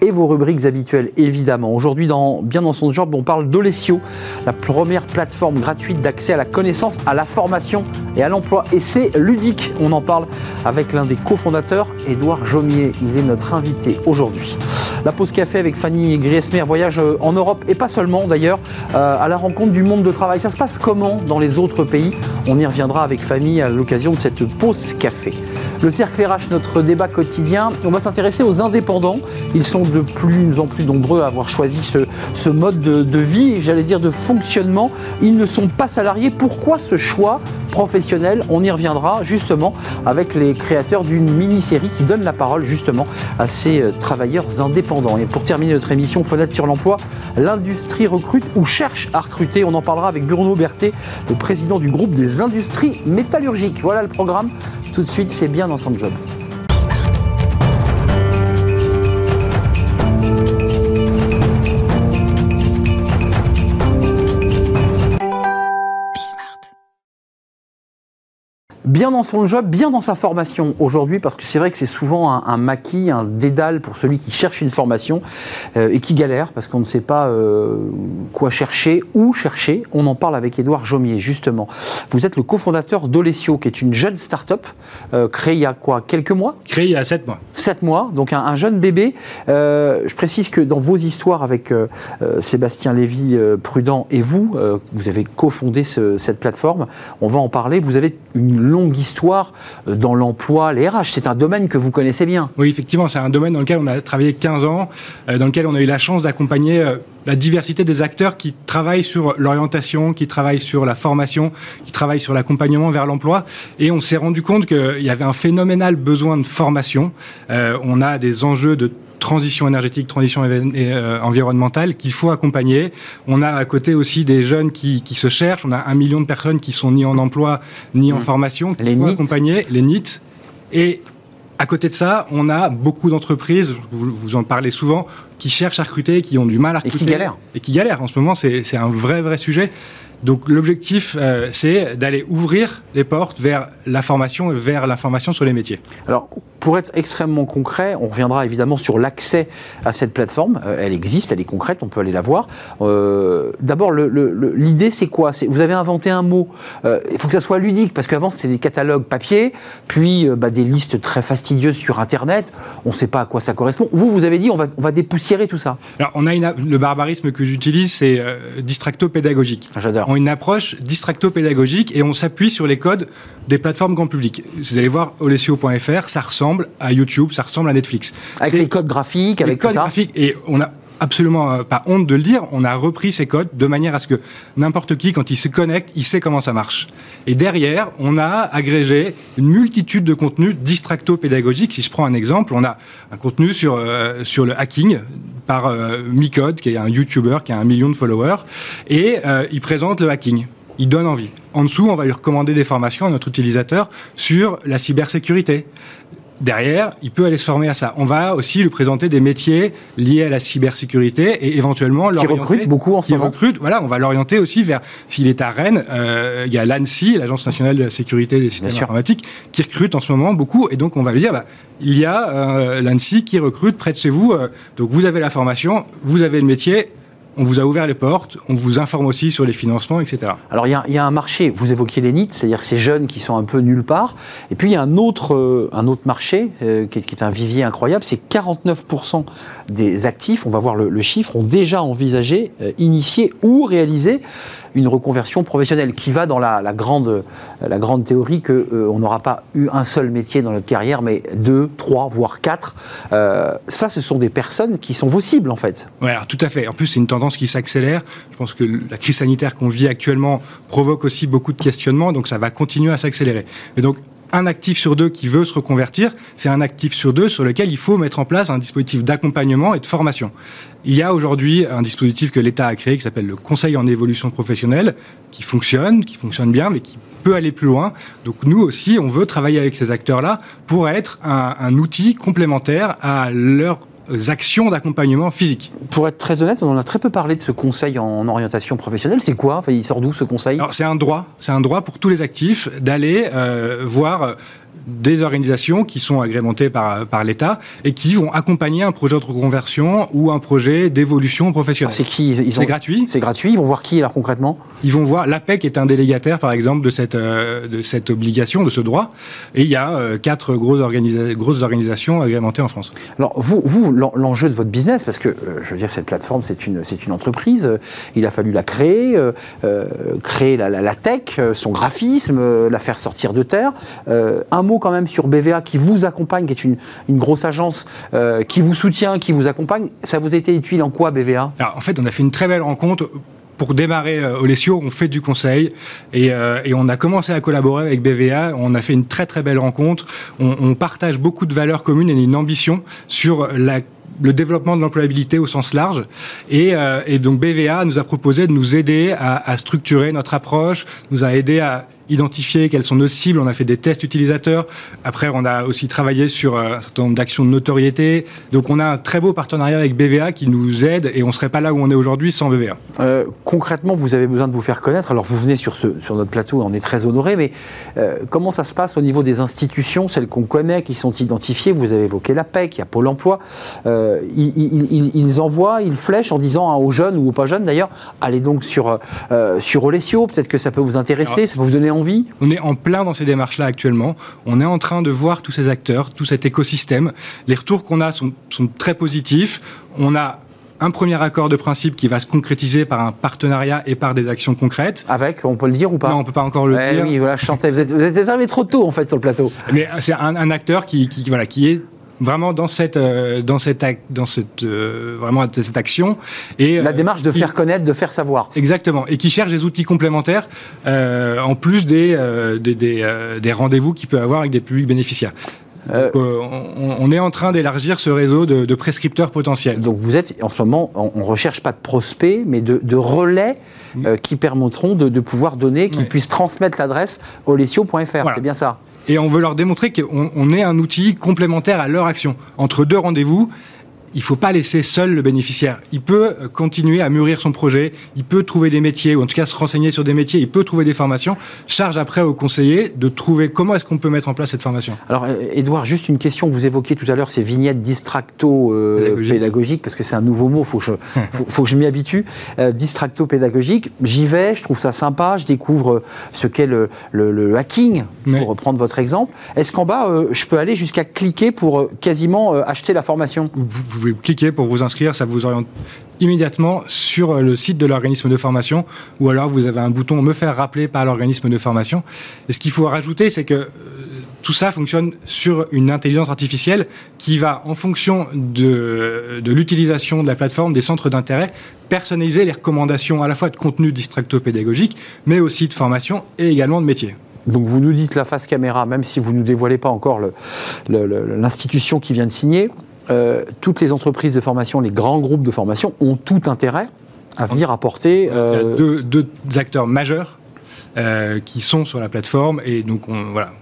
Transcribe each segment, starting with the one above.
et vos rubriques habituelles évidemment. Aujourd'hui, bien dans son job, on parle d'Olesio, la première plateforme gratuite d'accès à la connaissance, à la formation et à l'emploi. Et c'est ludique, on en parle avec l'un des cofondateurs, Édouard Jomier, il est notre invité aujourd'hui. La pause café avec Fanny Griesmer, voyage euh, en Europe et pas seulement d'ailleurs, euh, à la rencontre du monde de travail. Ça se passe comment dans les autres pays? On y reviendra avec Fanny à l'occasion de cette pause café. Le cercle RH, notre débat quotidien, on va s'intéresser aux indépendants. Ils sont de plus en plus nombreux à avoir choisi ce, mode de, vie, j'allais dire de fonctionnement. Ils ne sont pas salariés. Pourquoi ce choix professionnel? On y reviendra justement avec les créateurs d'une mini-série qui donne la parole justement à ces euh, travailleurs indépendants. Et pour terminer notre émission Fenêtre sur l'emploi, l'industrie recrute ou cherche à recruter. On en parlera avec Bruno Berthet, le président du groupe des industries métallurgiques. Voilà le programme. Tout de suite, c'est bien dans son job. Bien dans son job, bien dans sa formation aujourd'hui, parce que c'est vrai que c'est souvent un, maquis, un dédale pour celui qui cherche une formation euh, et qui galère parce qu'on ne sait pas euh, quoi chercher, où chercher. On en parle avec Édouard Jomier, justement. Vous êtes le cofondateur d'Olesio, qui est une jeune start-up euh, créée il y a quoi Quelques mois? Créée il y a sept mois. Sept mois, donc un, jeune bébé. je précise que dans vos histoires avec Sébastien Lévy, Prudent et vous, vous avez cofondé cette plateforme. On va en parler. Vous avez une longue longue histoire euh, dans l'emploi, les RH. C'est un domaine que vous connaissez bien. Oui, effectivement, c'est un domaine dans lequel on a travaillé 15 ans, euh, dans lequel on a eu la chance d'accompagner euh, la diversité des acteurs qui travaillent sur l'orientation, qui travaillent sur la formation, qui travaillent sur l'accompagnement vers l'emploi. Et on s'est rendu compte qu'il y avait un phénoménal besoin de formation. on a des enjeux de transition énergétique, transition euh, environnementale qu'il faut accompagner. On a à côté aussi des jeunes qui, se cherchent. On a un million de personnes qui sont ni en emploi ni en mmh. formation, qu'il faut accompagner, les NIT. Et à côté de ça, on a beaucoup d'entreprises, vous, vous, en parlez souvent, qui cherchent à recruter, qui ont du mal à recruter. Et qui galèrent. Et qui galèrent. En ce moment, c'est un vrai, vrai sujet. Donc l'objectif, euh, c'est d'aller ouvrir les portes vers la formation et vers l'information sur les métiers. Alors, pour être extrêmement concret, on reviendra évidemment sur l'accès à cette plateforme. Euh, elle existe, elle est concrète, on peut aller la voir. Euh, d'abord, l'idée, c'est quoi? Vous avez inventé un mot. il faut que ça soit ludique, parce qu'avant, c'était des catalogues papier, puis bah, des listes très fastidieuses sur Internet. On ne sait pas à quoi ça correspond. Vous, vous avez dit, on va, on va dépoussiérer tout ça. Alors, on a le barbarisme que j'utilise, c'est distracto-pédagogique. J'adore ont une approche distracto-pédagogique et on s'appuie sur les codes des plateformes grand public. Vous allez voir olesio.fr, ça ressemble à YouTube, ça ressemble à Netflix. Avec les codes graphiques, avec les codes graphiques. Et on a absolument euh, pas honte de le dire, on a repris ces codes de manière à ce que n'importe qui, quand il se connecte, il sait comment ça marche. Et derrière, on a agrégé une multitude de contenus distracto-pédagogiques. Si je prends un exemple, on a un contenu sur, euh, le hacking par euh, Micode, qui est un YouTuber qui a un million de followers, et il présente le hacking il donne envie. En dessous, on va lui recommander des formations à notre utilisateur sur la cybersécurité, derrière, il peut aller se former à ça. On va aussi lui présenter des métiers liés à la cybersécurité et éventuellement l'orienter. Qui recrute beaucoup en ce moment. recrute, voilà, on va l'orienter aussi vers, s'il est à Rennes, euh, il y a l'ANSI, l'Agence nationale de la sécurité des systèmes informatiques, qui recrute en ce moment beaucoup. Et donc, on va lui dire, bah, il y a euh, l'ANSI qui recrute près de chez vous. Euh, donc, vous avez la formation, vous avez le métier, on vous a ouvert les portes, on vous informe aussi sur les financements, etc. Alors il y, a un marché, vous évoquiez les NIT, c'est-à-dire ces jeunes qui sont un peu nulle part, et puis il y a un autre, euh, marché euh, qui, est, un vivier incroyable, c'est 49% des actifs, on va voir le, chiffre, ont déjà envisagé, euh, initié ou réalisé une reconversion professionnelle qui va dans la, grande, la grande théorie qu'on euh, n'aura pas eu un seul métier dans notre carrière, mais deux, trois, voire quatre. Euh, ça, ce sont des personnes qui sont vos cibles, en fait. Oui, alors tout à fait. En plus, c'est une tendance qui s'accélère. Je pense que la crise sanitaire qu'on vit actuellement provoque aussi beaucoup de questionnements, donc ça va continuer à s'accélérer. Et donc, un actif sur deux qui veut se reconvertir, c'est un actif sur deux sur lequel il faut mettre en place un dispositif d'accompagnement et de formation. Il y a aujourd'hui un dispositif que l'État a créé qui s'appelle le Conseil en évolution professionnelle, qui fonctionne, qui fonctionne bien, mais qui peut aller plus loin. Donc nous aussi, on veut travailler avec ces acteurs-là pour être un, un outil complémentaire à leur actions d'accompagnement physique. Pour être très honnête, on en a très peu parlé de ce conseil en orientation professionnelle. C'est quoi? Enfin, Il sort d'où ce conseil? C'est un droit. C'est un droit pour tous les actifs d'aller euh, voir des organisations qui sont agrémentées par, par l'État et qui vont accompagner un projet de reconversion ou un projet d'évolution professionnelle. C'est qui? C'est gratuit. C'est gratuit? Ils vont voir qui alors concrètement? Ils vont voir l'APEC est un délégataire par exemple de cette euh, de cette obligation, de ce droit. Et il y a euh, quatre grosses, grosses organisations agrémentées en France. Alors vous, vous l'enjeu de votre business, parce que euh, je veux dire cette plateforme c'est une une entreprise. il a fallu la créer, créer la, la, tech, son graphisme, la faire sortir de terre. un mot quand même sur BVA qui vous accompagne, qui est une, grosse agence euh, qui vous soutient, qui vous accompagne. Ça vous a été utile en quoi BVA En fait, on a fait une très belle rencontre pour démarrer euh, Olesio, on fait du conseil euh, et, on a commencé à collaborer avec BVA. On a fait une très très belle rencontre. On, partage beaucoup de valeurs communes et une ambition sur le développement de l'employabilité au sens large. Et, donc BVA nous a proposé de nous aider à, à structurer notre approche, nous a aidé à identifier quelles sont nos cibles. On a fait des tests utilisateurs. Après, on a aussi travaillé sur euh, un certain nombre d'actions de notoriété. Donc, on a un très beau partenariat avec BVA qui nous aide et on ne serait pas là où on est aujourd'hui sans BVA. Euh, concrètement, vous avez besoin de vous faire connaître. Alors, vous venez sur, ce, sur notre plateau, on est très honoré, mais euh, comment ça se passe au niveau des institutions, celles qu'on connaît, qui sont identifiées? Vous avez évoqué l'APEC, il y a Pôle emploi. ils, ils, envoient, ils flèchent en disant aux jeunes ou aux pas jeunes d'ailleurs, allez donc sur, sur Olesio, peut-être que ça peut vous intéresser, ça peut vous donner on est en plein dans ces démarches-là actuellement. On est en train de voir tous ces acteurs, tout cet écosystème. Les retours qu'on a sont, très positifs. On a un premier accord de principe qui va se concrétiser par un partenariat et par des actions concrètes. Avec, on peut le dire ou pas? Non, on peut pas encore le dire. Oui, voilà, je chantais. Vous êtes, vous êtes arrivé trop tôt en fait sur le plateau. Mais c'est un, acteur qui, voilà, qui est vraiment dans cette, euh, dans cette, dans cette, euh, vraiment cette action. Et, La euh, démarche de faire connaître, de faire savoir. Exactement. Et qui cherche des outils complémentaires en plus des, des, des, rendez-vous qu'il peut avoir avec des publics bénéficiaires. on, est en train d'élargir ce réseau de, prescripteurs potentiels. Donc vous êtes en ce moment, on ne recherche pas de prospects, mais de, de relais qui permettront de, pouvoir donner, qui puissent transmettre l'adresse olesio.fr. C'est bien ça et on veut leur démontrer qu'on est un outil complémentaire à leur action. Entre deux rendez-vous, il ne faut pas laisser seul le bénéficiaire. Il peut euh, continuer à mûrir son projet, il peut trouver des métiers, ou en tout cas se renseigner sur des métiers, il peut trouver des formations. Charge après au conseiller de trouver comment est-ce qu'on peut mettre en place cette formation. Alors, Edouard, juste une question. Vous évoquiez tout à l'heure ces vignettes distracto euh, pédagogiques, parce que c'est un nouveau mot, il faut, faut, que je m'y habitue. Euh, distracto pédagogique, j'y vais, je trouve ça sympa, je découvre ce qu'est le, hacking, pour reprendre votre exemple. Est-ce qu'en bas, je peux aller jusqu'à cliquer pour quasiment acheter la formation? Vous pouvez cliquer pour vous inscrire, ça vous oriente immédiatement sur le site de l'organisme de formation, ou alors vous avez un bouton Me faire rappeler par l'organisme de formation. Et ce qu'il faut rajouter, c'est que euh, tout ça fonctionne sur une intelligence artificielle qui va, en fonction de, de l'utilisation de la plateforme, des centres d'intérêt, personnaliser les recommandations à la fois de contenu distracto-pédagogique, mais aussi de formation et également de métier. Donc vous nous dites la face caméra, même si vous ne nous dévoilez pas encore l'institution qui vient de signer, euh, toutes les entreprises de formation, les grands groupes de formation ont tout intérêt à venir apporter. Il y a euh, deux, acteurs majeurs euh, qui sont sur la plateforme et donc on, voilà,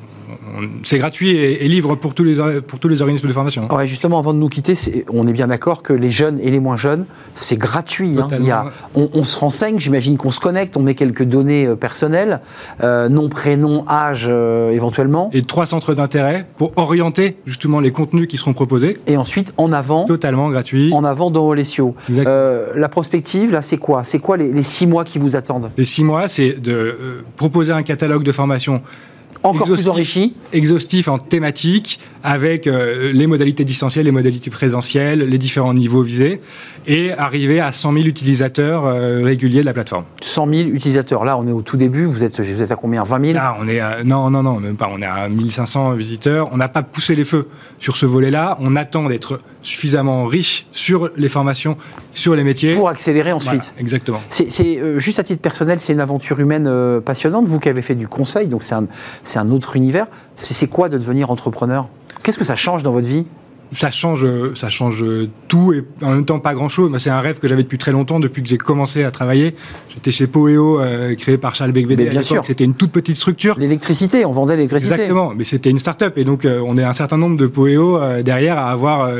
c'est gratuit et, libre pour tous, les, pour tous les organismes de formation. Ouais, justement, avant de nous quitter, on est bien d'accord que les jeunes et les moins jeunes, c'est gratuit. Hein. Il on, se renseigne, j'imagine qu'on se connecte, on met quelques données euh, personnelles, euh, nom, prénom, âge euh, éventuellement. Et trois centres d'intérêt pour orienter justement les contenus qui seront proposés. Et ensuite, en avant. Totalement gratuit. En avant dans Olesio. la prospective, là, c'est quoi? C'est quoi les, six mois qui vous attendent? Les six mois, c'est de proposer un catalogue de formation encore plus enrichi. Exhaustif en thématique, avec euh, les modalités distancielles, les modalités présentielles, les différents niveaux visés, et arriver à 100 000 utilisateurs euh, réguliers de la plateforme. 100 000 utilisateurs. Là, on est au tout début. Vous êtes, vous êtes à combien? 20 000 Là, on est non, non, non, même pas. On est à 1500 visiteurs. On n'a pas poussé les feux sur ce volet-là. On attend d'être suffisamment riche sur les formations, sur les métiers. Pour accélérer ensuite. exactement. C'est euh, juste à titre personnel, c'est une aventure humaine passionnante. Vous qui avez fait du conseil, donc c'est un, un autre univers. C'est quoi de devenir entrepreneur? Qu'est-ce que ça change dans votre vie? Ça change, ça change tout et en même temps pas grand-chose. C'est un rêve que j'avais depuis très longtemps, depuis que j'ai commencé à travailler. J'étais chez Poeo, euh, créé par Charles Becvedel. Bien sûr. C'était une toute petite structure. L'électricité, on vendait l'électricité. Exactement, mais c'était une start-up et donc euh, on est un certain nombre de Poeo euh, derrière à avoir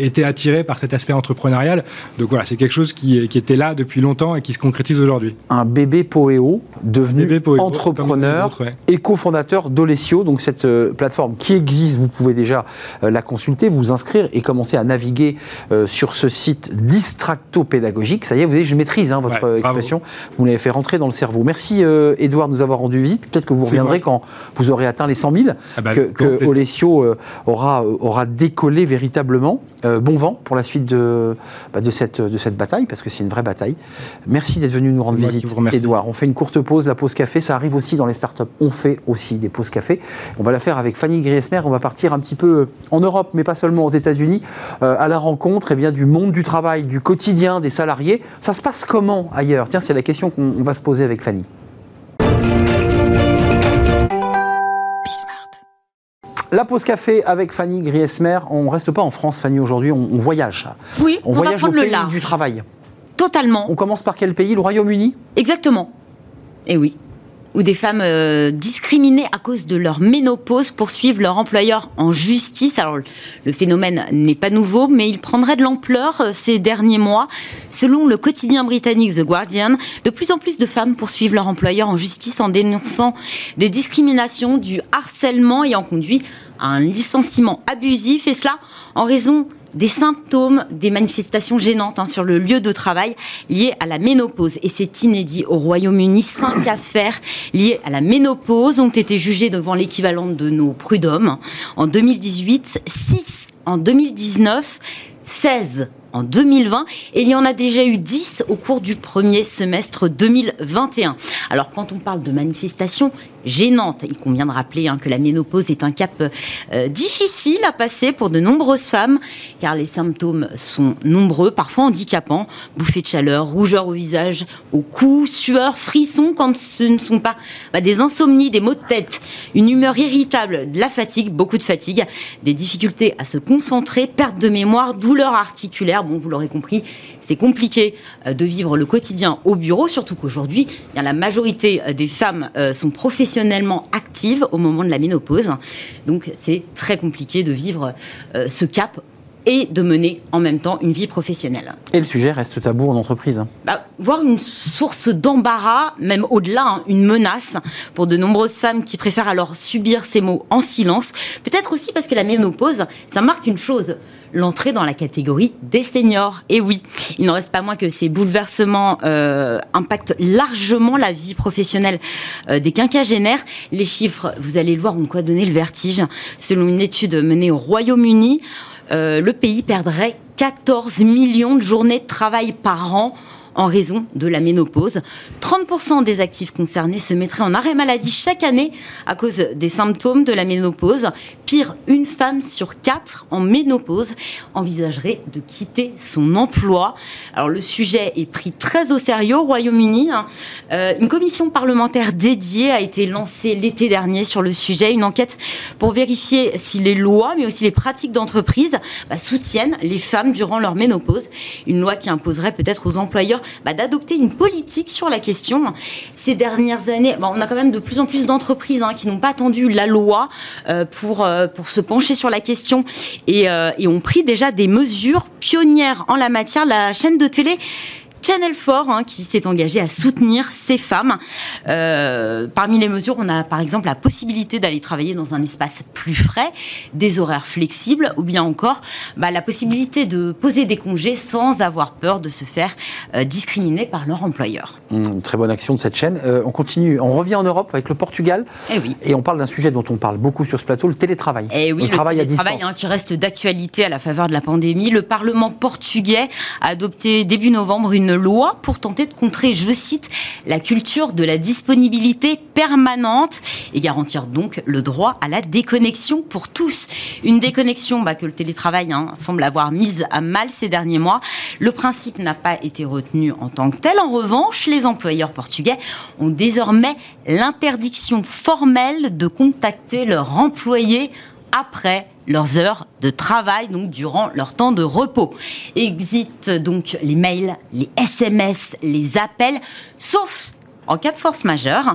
été attirés par cet aspect entrepreneurial. Donc voilà, c'est quelque chose qui, qui, était là depuis longtemps et qui se concrétise aujourd'hui. Un bébé Poeo devenu entrepreneur et cofondateur d'Olesio, donc cette plateforme qui existe, vous pouvez déjà la consulter, vous inscrire et commencer à naviguer sur ce site distracto-pédagogique. Ça y est, vous voyez, je maîtrise hein, votre expression. Vous l'avez fait rentrer dans le cerveau. Merci, Edouard, de nous avoir rendu visite. Peut-être que vous reviendrez quand vous aurez atteint les 100 000, ah bah, que, Olesio euh, aura, euh, aura décollé véritablement. Euh, bon vent pour la suite de, bah, de, cette, de cette bataille, parce que c'est une vraie bataille. Merci d'être venu nous rendre visite, Edouard. On fait une courte pause, la pause café, ça arrive aussi dans les startups. On fait aussi des pauses café. On va la faire avec Fanny Griesmer. On va partir un petit peu en Europe, mais pas seulement aux États-Unis, à la rencontre eh bien, du monde du travail, du quotidien des salariés. Ça se passe comment ailleurs? Tiens, c'est la question qu'on va se poser avec Fanny. La pause café avec Fanny Griesmer. On ne reste pas en France, Fanny, aujourd'hui, on, voyage. Oui, on, voyage au pays du travail. Totalement. On commence par quel pays? Le Royaume-Uni? Exactement. Et eh oui où des femmes euh, discriminées à cause de leur ménopause poursuivent leur employeur en justice. Alors le phénomène n'est pas nouveau, mais il prendrait de l'ampleur euh, ces derniers mois. Selon le quotidien britannique The Guardian, de plus en plus de femmes poursuivent leur employeur en justice en dénonçant des discriminations, du harcèlement ayant conduit à un licenciement abusif, et cela en raison des symptômes des manifestations gênantes hein, sur le lieu de travail liées à la ménopause. Et c'est inédit au Royaume-Uni. Cinq affaires liées à la ménopause ont été jugées devant l'équivalent de nos prud'hommes en 2018, 6 en 2019, 16 en 2020 et il y en a déjà eu 10 au cours du premier semestre 2021. Alors quand on parle de manifestations gênantes, il convient de rappeler hein, que la ménopause est un cap euh, difficile à passer pour de nombreuses femmes car les symptômes sont nombreux, parfois handicapants, bouffées de chaleur, rougeur au visage, au cou, sueur, frissons quand ce ne sont pas bah, des insomnies, des maux de tête, une humeur irritable, de la fatigue, beaucoup de fatigue, des difficultés à se concentrer, perte de mémoire, douleurs Bon, vous l'aurez compris, c'est compliqué euh, de vivre le quotidien au bureau, surtout qu'aujourd'hui, la majorité euh, des femmes euh, sont professionnellement actives au moment de la ménopause. Donc, c'est très compliqué de vivre ce cap et de mener en même temps une vie professionnelle. Et le sujet reste tabou en entreprise hein. bah, Voir une source d'embarras, même au-delà, hein, une menace pour de nombreuses femmes qui préfèrent alors subir ces mots en silence. Peut-être aussi parce que la ménopause, ça marque une chose, l'entrée dans la catégorie des seniors. Et oui, il n'en reste pas moins que ces bouleversements euh, impactent largement la vie professionnelle euh, des quinquagénaires. Les chiffres, vous allez le voir, ont quoi donner le vertige. Selon une étude menée au Royaume-Uni, le pays perdrait 14 millions de journées de travail par an en raison de la ménopause. 30% des actifs concernés se mettraient en arrêt maladie chaque année à cause des symptômes de la ménopause. Pire, une femme sur quatre en ménopause envisagerait de quitter son emploi. Alors le sujet est pris très au sérieux au Royaume-Uni. Hein. Euh, une commission parlementaire dédiée a été lancée l'été dernier sur le sujet. Une enquête pour vérifier si les lois, mais aussi les pratiques d'entreprise bah, soutiennent les femmes durant leur ménopause. Une loi qui imposerait peut-être aux employeurs bah, d'adopter une politique sur la question. Ces dernières années, bah, on a quand même de plus en plus d'entreprises hein, qui n'ont pas attendu la loi euh, pour, euh, pour se pencher sur la question et, euh, et ont pris déjà des mesures pionnières en la matière. La chaîne de télé Channel 4 hein, qui s'est engagé à soutenir ces femmes. Euh, parmi les mesures, on a par exemple la possibilité d'aller travailler dans un espace plus frais, des horaires flexibles, ou bien encore bah, la possibilité de poser des congés sans avoir peur de se faire euh, discriminer par leur employeur. Mmh, très bonne action de cette chaîne. Euh, on continue, on revient en Europe avec le Portugal. Et, eh oui. et on parle d'un sujet dont on parle beaucoup sur ce plateau, le télétravail. Et eh oui, le, travail à distance. Hein, qui reste d'actualité à la faveur de la pandémie. Le Parlement portugais a adopté début novembre une loi pour tenter de contrer, je cite, la culture de la disponibilité permanente et garantir donc le droit à la déconnexion pour tous. Une déconnexion bah, que le télétravail hein, semble avoir mise à mal ces derniers mois. Le principe n'a pas été retenu en tant que tel. En revanche, les employeurs portugais ont désormais l'interdiction formelle de contacter leur employé après leurs heures de travail, donc durant leur temps de repos. Exit donc les mails, les SMS, les appels, sauf en cas de force majeure.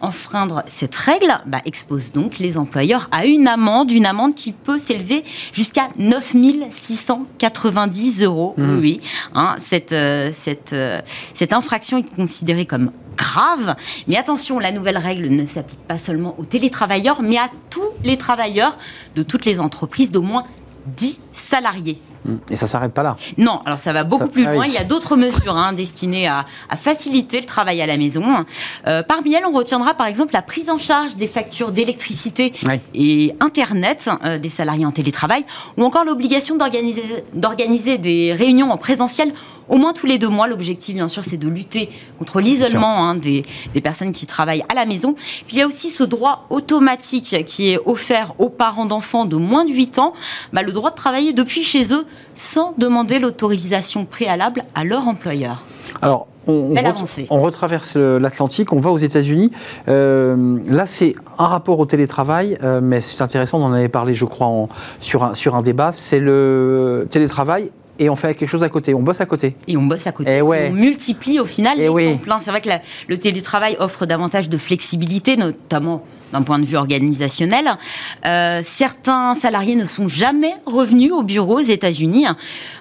Enfreindre cette règle bah, expose donc les employeurs à une amende, une amende qui peut s'élever jusqu'à 9 690 euros. Mmh. Oui, hein, cette, euh, cette, euh, cette infraction est considérée comme grave. Mais attention, la nouvelle règle ne s'applique pas seulement aux télétravailleurs, mais à tous les travailleurs de toutes les entreprises d'au moins 10 salariés. Et ça s'arrête pas là Non, alors ça va beaucoup plus ah loin. Il y a d'autres mesures hein, destinées à, faciliter le travail à la maison. Euh, parmi elles, on retiendra par exemple la prise en charge des factures d'électricité et Internet euh, des salariés en télétravail, ou encore l'obligation d'organiser des réunions en présentiel au moins tous les deux mois. L'objectif, bien sûr, c'est de lutter contre l'isolement hein, des, personnes qui travaillent à la maison. Puis il y a aussi ce droit automatique qui est offert aux parents d'enfants de moins de 8 ans, bah, le droit de travailler depuis chez eux sans demander l'autorisation préalable à leur employeur. Alors, on, on, retraverse l'Atlantique, on va aux États-Unis. Euh, là, c'est un rapport au télétravail, euh, mais c'est intéressant, on en avait parlé, je crois, sur, un, sur un débat. C'est le télétravail et on fait quelque chose à côté, on bosse à côté. Et on bosse à côté. Et eh On multiplie au final et eh les temps pleins. C'est vrai que le télétravail offre davantage de flexibilité, notamment d'un point de vue organisationnel. Euh, certains salariés ne sont jamais revenus au bureau aux États-Unis.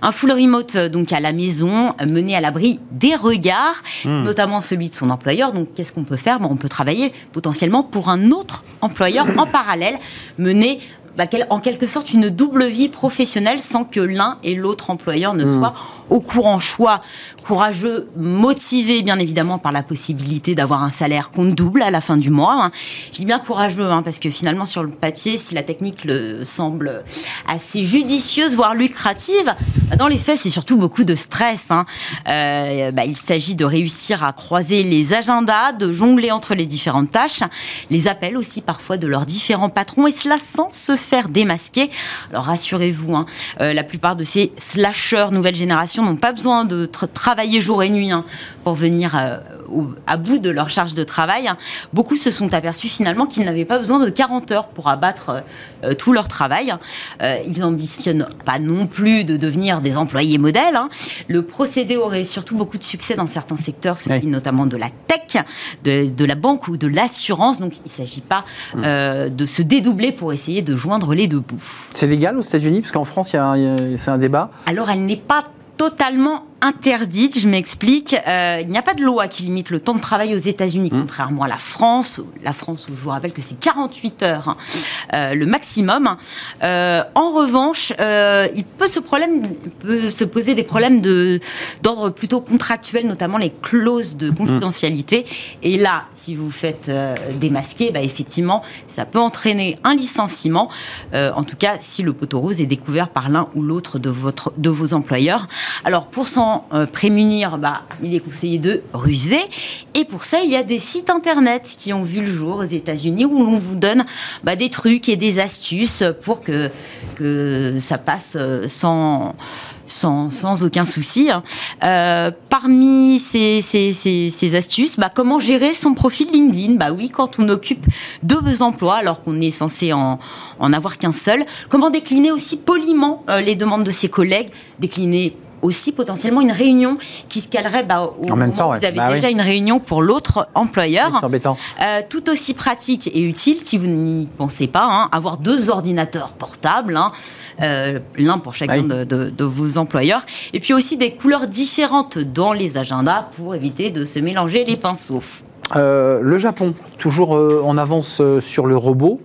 Un full remote, donc à la maison, mené à l'abri des regards, hmm. notamment celui de son employeur. Donc, qu'est-ce qu'on peut faire? Bon, On peut travailler potentiellement pour un autre employeur en parallèle, mener bah, en quelque sorte une double vie professionnelle sans que l'un et l'autre employeur ne hmm. soient au courant. Choix courageux, motivé bien évidemment par la possibilité d'avoir un salaire qu'on double à la fin du mois. Hein. Je dis bien courageux hein, parce que finalement sur le papier, si la technique le semble assez judicieuse, voire lucrative, bah, dans les faits c'est surtout beaucoup de stress. Hein. Euh, bah, il s'agit de réussir à croiser les agendas, de jongler entre les différentes tâches, les appels aussi parfois de leurs différents patrons et cela sans se faire démasquer. Alors rassurez-vous, euh, la plupart de ces slasheurs nouvelle génération n'ont pas besoin de travailler travailler jour et nuit hein, pour venir euh, à bout de leur charge de travail, hein. beaucoup se sont aperçus finalement qu'ils n'avaient pas besoin de 40 heures pour abattre euh, tout leur travail. Ils ambitionnent pas non plus de devenir des employés modèles. Hein. Le procédé aurait surtout beaucoup de succès dans certains secteurs, celui notamment de la tech, de, la banque ou de l'assurance. Donc il ne s'agit pas mm. euh, de se dédoubler pour essayer de joindre les deux bouts. C'est légal aux États-Unis? Parce qu'en France, c'est un débat. Alors elle n'est pas totalement interdite. Je m'explique. Euh, il n'y a pas de loi qui limite le temps de travail aux États-Unis, mmh. contrairement à la France. La France, où je vous rappelle que c'est 48 heures hein, euh, le maximum. Euh, en revanche, il peut se, problème, peut se poser des problèmes d'ordre plutôt contractuel, notamment les clauses de confidentialité. Et là, si vous faites démasquer, bah, effectivement, ça peut entraîner un licenciement. en tout cas, si le poteau rose est découvert par l'un ou l'autre de, votre, de vos employeurs. Alors, pour s'en euh, prémunir, bah, il est conseillé de ruser. Et pour ça, il y a des sites internet qui ont vu le jour aux États-Unis où l'on vous donne bah, des trucs et des astuces pour que, ça passe euh, sans. Aucun souci. Hein. Euh, parmi ces, astuces, bah, comment gérer son profil LinkedIn Bah oui, quand on occupe deux emplois alors qu'on est censé en, en avoir qu'un seul. Comment décliner aussi poliment les demandes de ses collègues Décliner aussi potentiellement une réunion qui se calerait bah, au en même temps. Vous avez bah déjà une réunion pour l'autre employeur. Embêtant. Euh, tout aussi pratique et utile, si vous n'y pensez pas, hein, avoir deux ordinateurs portables, hein, euh, l'un pour chacun de, vos employeurs, et puis aussi des couleurs différentes dans les agendas pour éviter de se mélanger les pinceaux. Euh, le Japon, toujours en avance sur le robot.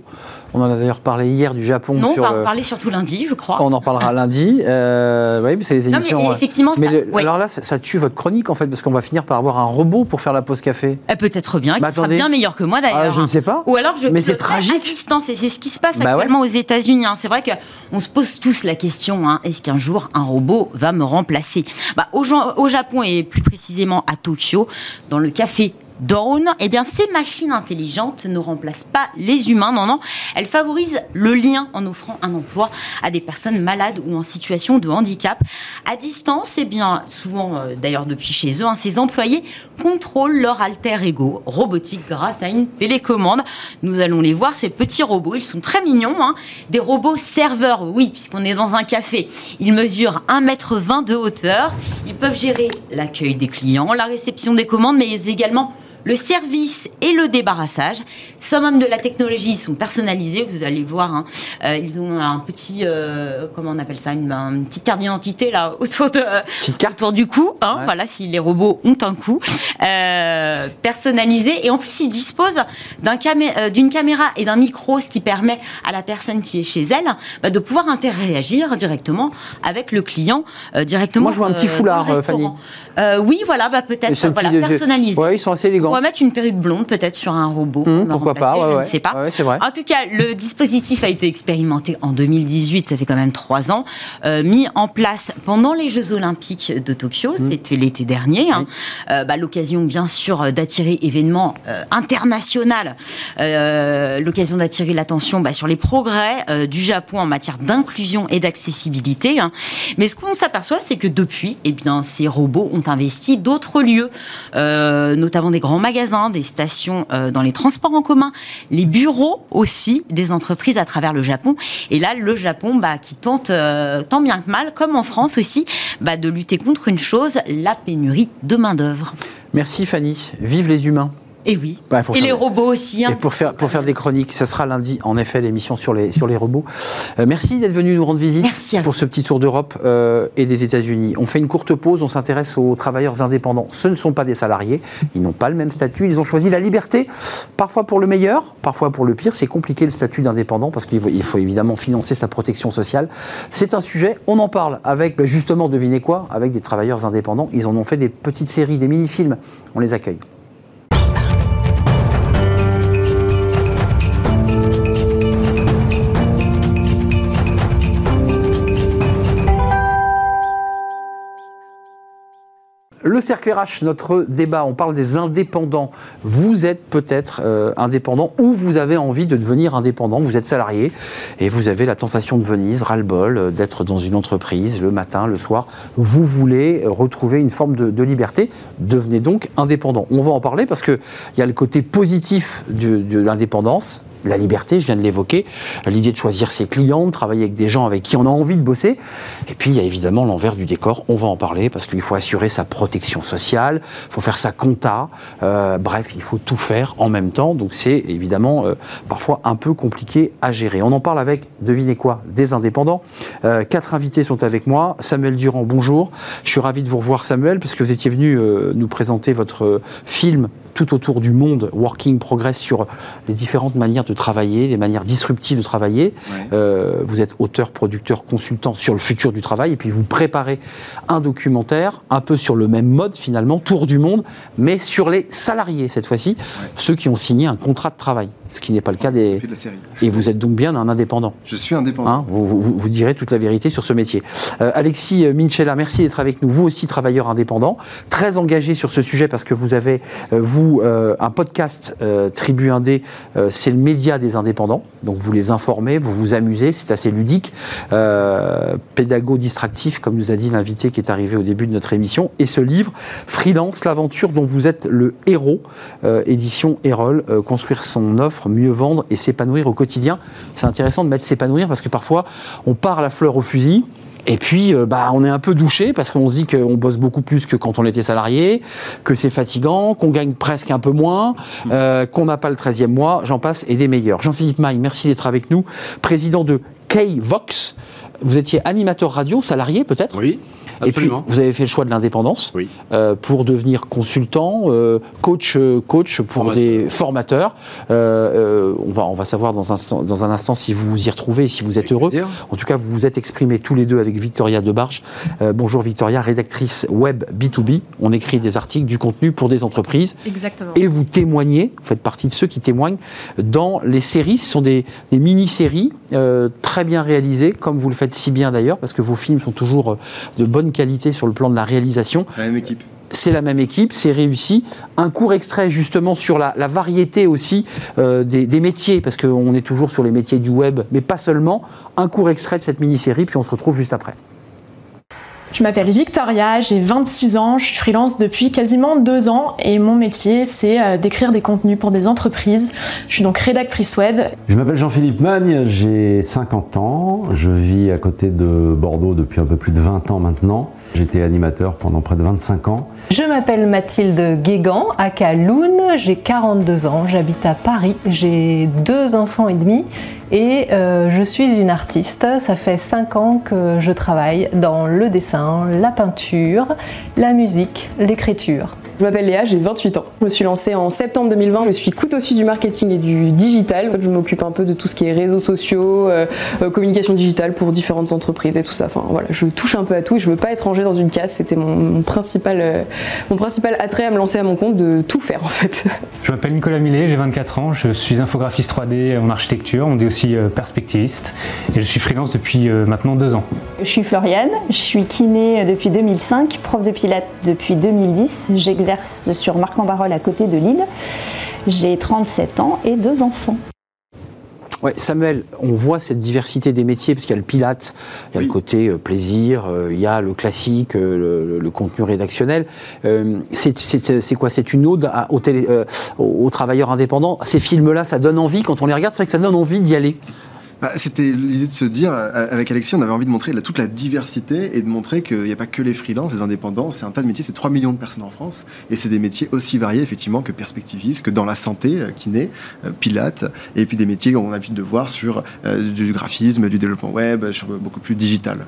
On en a d'ailleurs parlé hier du Japon. Non, on va en euh, parler surtout lundi, je crois. On en parlera lundi. Euh, oui, mais c'est les émissions. Non, mais effectivement, mais alors là, ça, tue votre chronique en fait, parce qu'on va finir par avoir un robot pour faire la pause café. Eh, peut-être bien, qui sera bien meilleur que moi d'ailleurs. Ah, je ne sais pas. Ou alors que je. Mais c'est tragique. À distance, et c'est ce qui se passe bah actuellement aux États-Unis. Hein. C'est vrai que on se pose tous la question hein, est-ce qu'un jour un robot va me remplacer? Bah, au, au Japon et plus précisément à Tokyo, dans le café Dawn. Eh bien, ces machines intelligentes ne remplacent pas les humains, non, non. Elles favorisent le lien en offrant un emploi à des personnes malades ou en situation de handicap. À distance, eh bien, souvent euh, d'ailleurs depuis chez eux, hein, ces employés contrôlent leur alter ego robotique grâce à une télécommande. Nous allons les voir, ces petits robots. Ils sont très mignons. Hein. Des robots serveurs, oui, puisqu'on est dans un café. Ils mesurent 1m20 de hauteur. Ils peuvent gérer l'accueil des clients, la réception des commandes, mais également le service et le débarrassage. Summum de la technologie sont personnalisés, vous allez voir. Hein. Euh, ils ont un petit, euh, comment on appelle ça, une, petite carte d'identité là autour de, autour du cou. Hein, Voilà, si les robots ont un cou euh, personnalisé. Et en plus, ils disposent d'un d'une caméra et d'un micro, ce qui permet à la personne qui est chez elle bah, de pouvoir interagir directement avec le client directement. Moi, je vois un petit foulard, Fanny. oui, voilà, bah, peut-être voilà, personnalisé. Ouais, ils sont assez élégants. On va mettre une perruque blonde peut-être sur un robot. Mmh, pourquoi pas Je ne sais pas. En tout cas, le dispositif a été expérimenté en 2018, ça fait quand même trois ans, euh, mis en place pendant les Jeux Olympiques de Tokyo, mmh. c'était l'été dernier. Hein. Euh, bah, l'occasion, bien sûr, d'attirer événement euh, international, l'occasion d'attirer l'attention bah, sur les progrès du Japon en matière d'inclusion et d'accessibilité. Hein. Mais ce qu'on s'aperçoit, c'est que depuis, eh bien, ces robots ont investi d'autres lieux, notamment des grands magasins, des stations euh, dans les transports en commun, les bureaux aussi des entreprises à travers le Japon. Et là, le Japon bah, qui tente euh, tant bien que mal, comme en France aussi, bah, de lutter contre une chose, la pénurie de main-d'œuvre. Merci Fanny. Vive les humains. Et oui. Bah, et les robots aussi. Hein. Et pour faire, pour faire des chroniques, ce sera lundi, en effet, l'émission sur les, sur les robots. Euh, merci d'être venu nous rendre visite pour ce petit tour d'Europe euh, et des États-Unis. On fait une courte pause, on s'intéresse aux travailleurs indépendants. Ce ne sont pas des salariés, ils n'ont pas le même statut, ils ont choisi la liberté, parfois pour le meilleur, parfois pour le pire. C'est compliqué le statut d'indépendant parce qu'il faut, évidemment financer sa protection sociale. C'est un sujet, on en parle avec, bah, justement, devinez quoi, avec des travailleurs indépendants. Ils en ont fait des petites séries, des mini-films. On les accueille. Le cercle RH, notre débat, on parle des indépendants. Vous êtes peut-être euh, indépendant ou vous avez envie de devenir indépendant. Vous êtes salarié et vous avez la tentation de Venise, ras-le-bol, euh, d'être dans une entreprise le matin, le soir. Vous voulez retrouver une forme de, liberté. Devenez donc indépendant. On va en parler parce qu'il y a le côté positif de l'indépendance la liberté, je viens de l'évoquer, l'idée de choisir ses clients, de travailler avec des gens avec qui on a envie de bosser. Et puis il y a évidemment l'envers du décor, on va en parler parce qu'il faut assurer sa protection sociale, il faut faire sa compta, euh, bref, il faut tout faire en même temps. Donc c'est évidemment euh, parfois un peu compliqué à gérer. On en parle avec, devinez quoi, des indépendants. Euh, quatre invités sont avec moi. Samuel Durand, bonjour. Je suis ravi de vous revoir Samuel parce que vous étiez venu nous présenter votre film tout autour du monde, Working Progress, sur les différentes manières de travailler, les manières disruptives de travailler. Euh, vous êtes auteur, producteur, consultant sur le futur du travail, et puis vous préparez un documentaire un peu sur le même mode finalement, tour du monde, mais sur les salariés cette fois-ci, ceux qui ont signé un contrat de travail ce qui n'est pas le cas des. Et vous êtes donc bien un indépendant. Je suis indépendant. Hein, vous, direz toute la vérité sur ce métier. Euh, Alexis Minchella, merci d'être avec nous. Vous aussi travailleur indépendant, très engagé sur ce sujet parce que vous avez, euh, euh, un podcast Tribu Indé, c'est le média des indépendants. Donc vous les informez, vous vous amusez, c'est assez ludique. pédago distractif, comme nous a dit l'invité qui est arrivé au début de notre émission. Et ce livre, Freelance, l'aventure dont vous êtes le héros, édition Erol, construire son offre mieux vendre et s'épanouir au quotidien. C'est intéressant de mettre s'épanouir parce que parfois on part la fleur au fusil. Et puis, euh, bah, on est un peu douché parce qu'on se dit qu'on bosse beaucoup plus que quand on était salarié, que c'est fatigant, qu'on gagne presque un peu moins, euh, qu'on n'a pas le 13e mois, j'en passe, et des meilleurs. Jean-Philippe Maille, merci d'être avec nous, président de K-Vox. Vous étiez animateur radio, salarié peut-être? Oui. Et puis, vous avez fait le choix de l'indépendance euh, pour devenir consultant, euh, coach, euh, coach pour des formateurs. on, va, on va savoir dans un, dans un instant si vous vous y retrouvez et si vous êtes heureux. En tout cas, vous vous êtes exprimés tous les deux avec Victoria Debarge. bonjour Victoria, rédactrice web B2B. On écrit des articles, du contenu pour des entreprises. Exactement. Et vous témoignez, vous faites partie de ceux qui témoignent dans les séries. Ce sont des, des mini-séries très bien réalisées, comme vous le faites si bien d'ailleurs, parce que vos films sont toujours de bonne qualité sur le plan de la réalisation. C'est la même équipe. c'est la même équipe, c'est réussi. Un court extrait justement sur la, variété aussi euh, des, des, métiers, parce qu'on est toujours sur les métiers du web, mais pas seulement. Un court extrait de cette mini-série, puis on se retrouve juste après. Je m'appelle Victoria, j'ai 26 ans, je suis freelance depuis quasiment deux ans et mon métier c'est euh, d'écrire des contenus pour des entreprises. Je suis donc rédactrice web. Je m'appelle Jean-Philippe Magne, j'ai 50 ans, je vis à côté de Bordeaux depuis un peu plus de 20 ans maintenant. J'étais animateur pendant près de 25 ans. Je m'appelle Mathilde Guégan, à Caloun, j'ai 42 ans, j'habite à Paris, j'ai deux enfants et demi et euh, je suis une artiste. Ça fait 5 ans que je travaille dans le dessin, la peinture, la musique, l'écriture. Je m'appelle Léa, j'ai 28 ans. Je me suis lancée en septembre 2020. Je suis couteau suisse du marketing et du digital. En fait, je m'occupe un peu de tout ce qui est réseaux sociaux, euh, euh, communication digitale pour différentes entreprises et tout ça. Enfin voilà, je touche un peu à tout et je veux pas être rangée dans une case. C'était mon, principal, euh, mon principal attrait à me lancer à mon compte de tout faire en fait. Je m'appelle Nicolas Millet, j'ai 24 ans. Je suis infographiste 3D en architecture. On dit aussi perspectiviste et je suis freelance depuis maintenant deux ans. Je suis Floriane, je suis kiné depuis 2005, prof de pilates depuis 2010. J'exerce sur Marc-en-Barol à côté de Lille. J'ai 37 ans et deux enfants. Ouais, Samuel, on voit cette diversité des métiers, parce qu'il y a le pilate, il y a le côté euh, plaisir, euh, il y a le classique, euh, le, contenu rédactionnel. c'est quoi? C'est une ode aux, aux, travailleurs indépendants Ces films-là, ça donne envie, quand on les regarde, c'est vrai que ça donne envie d'y aller. Bah, c'était l'idée de se dire, euh, avec Alexis, on avait envie de montrer toute la diversité et de montrer qu'il n'y a pas que les freelances, les indépendants, c'est un tas de métiers, c'est 3 millions de personnes en France, et c'est des métiers aussi variés, effectivement, que perspectivistes, que dans la santé, euh, kiné, euh, pilate, et puis des métiers qu'on a l'habitude de voir sur du graphisme, du développement web, sur beaucoup plus digital.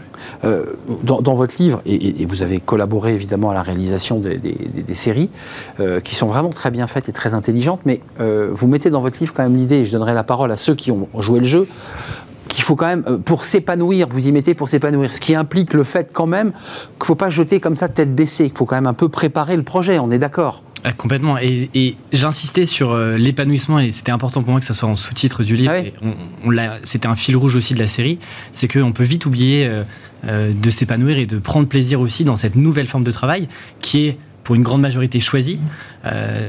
dans, votre livre, et, vous avez collaboré évidemment à la réalisation des, séries, qui sont vraiment très bien faites et très intelligentes, mais vous mettez dans votre livre quand même l'idée, et je donnerai la parole à ceux qui ont joué le jeu, qu'il faut quand même, euh, pour s'épanouir, vous y mettez pour s'épanouir, ce qui implique le fait quand même qu'il ne faut pas jeter comme ça tête baissée, qu'il faut quand même un peu préparer le projet, on est d'accord ah, complètement. Et, j'insistais sur euh, l'épanouissement, et c'était important pour moi que ça soit en sous-titre du livre. Ah c'était un fil rouge aussi de la série, c'est qu'on peut vite oublier euh, de s'épanouir et de prendre plaisir aussi dans cette nouvelle forme de travail qui est pour une grande majorité choisie.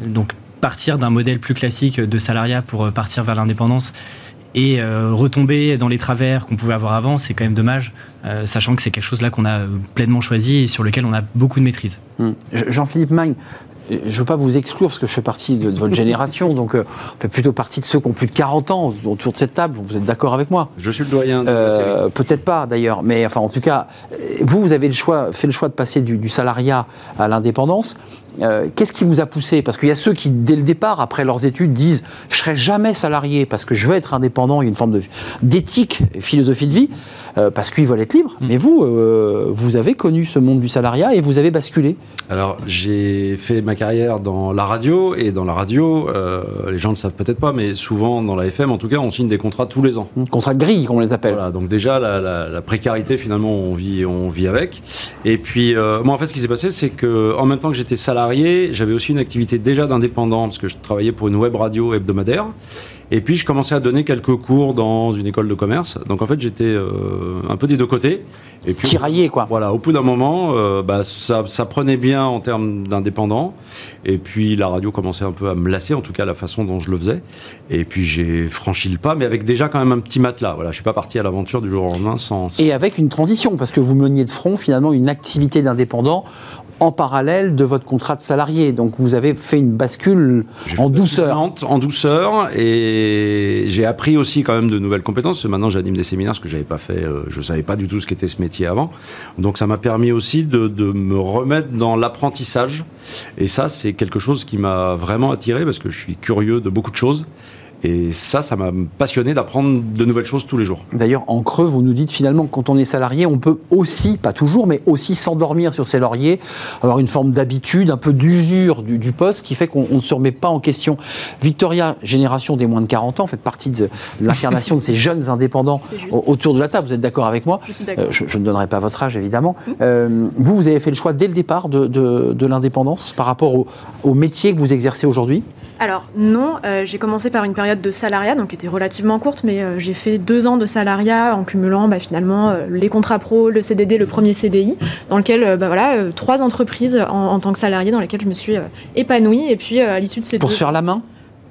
donc partir d'un modèle plus classique de salariat pour partir vers l'indépendance, et euh, retomber dans les travers qu'on pouvait avoir avant, c'est quand même dommage, euh, sachant que c'est quelque chose là qu'on a pleinement choisi et sur lequel on a beaucoup de maîtrise. Hum. Jean-Philippe Magne, je ne veux pas vous exclure parce que je fais partie de, votre génération, donc euh, on fait plutôt partie de ceux qui ont plus de 40 ans autour de cette table. Vous êtes d'accord avec moi? Je suis le doyen. Euh, Peut-être pas d'ailleurs, mais enfin en tout cas, vous, vous avez le choix, fait le choix de passer du, salariat à l'indépendance. Euh, qu'est-ce qui vous a poussé? Parce qu'il y a ceux qui, dès le départ, après leurs études, disent je serai jamais salarié parce que je veux être indépendant. Il y a une forme d'éthique, philosophie de vie, euh, parce qu'ils veulent être libres. Mmh. Mais vous, vous avez connu ce monde du salariat et vous avez basculé. Alors j'ai fait ma carrière dans la radio, et dans la radio, euh, les gens ne le savent peut-être pas, mais souvent dans la FM, en tout cas, on signe des contrats tous les ans. Contrat de grille, comme on les appelle. Voilà, donc déjà, la, précarité, finalement, on vit, on vit avec. Et puis, euh, moi, en fait, ce qui s'est passé, c'est que en même temps que j'étais salarié, j'avais aussi une activité déjà d'indépendant, parce que je travaillais pour une web radio hebdomadaire. Et puis je commençais à donner quelques cours dans une école de commerce. Donc en fait j'étais euh, un peu des deux côtés. Et puis, Tiraillé quoi. Voilà, au bout d'un moment, euh, bah, ça, ça, prenait bien en termes d'indépendant. Et puis la radio commençait un peu à me lasser, en tout cas la façon dont je le faisais. Et puis j'ai franchi le pas, mais avec déjà quand même un petit matelas. Voilà, je suis pas parti à l'aventure du jour au lendemain sans. Et avec une transition, parce que vous meniez de front finalement une activité d'indépendant en parallèle de votre contrat de salarié. Donc vous avez fait une bascule en douceur. En douceur et j'ai appris aussi quand même de nouvelles compétences. Maintenant j'anime des séminaires, ce que j'avais pas fait, euh, je savais pas du tout ce qu'était ce métier avant. Donc ça m'a permis aussi de, de, me remettre dans l'apprentissage. Et ça c'est quelque chose qui m'a vraiment attiré parce que je suis curieux de beaucoup de choses. Et ça, ça m'a passionné d'apprendre de nouvelles choses tous les jours. D'ailleurs, en creux, vous nous dites finalement, quand on est salarié, on peut aussi, pas toujours, mais aussi s'endormir sur ses lauriers, avoir une forme d'habitude, un peu d'usure du, poste, qui fait qu'on ne se remet pas en question. Victoria, génération des moins de 40 ans, fait partie de l'incarnation de ces jeunes indépendants autour de la table. Vous êtes d'accord avec moi je, euh, je, ne donnerai pas votre âge, évidemment. Euh, vous, vous avez fait le choix dès le départ de, de, l'indépendance par rapport au, au métier que vous exercez aujourd'hui? Alors non, euh, j'ai commencé par une période de salariat, donc qui était relativement courte, mais euh, j'ai fait deux ans de salariat en cumulant bah, finalement euh, les contrats pro, le CDD, le premier CDI, dans lequel bah, voilà trois entreprises en, en, tant que salarié dans lesquelles je me suis épanouie. Et puis à l'issue de ces pour deux... se faire la main?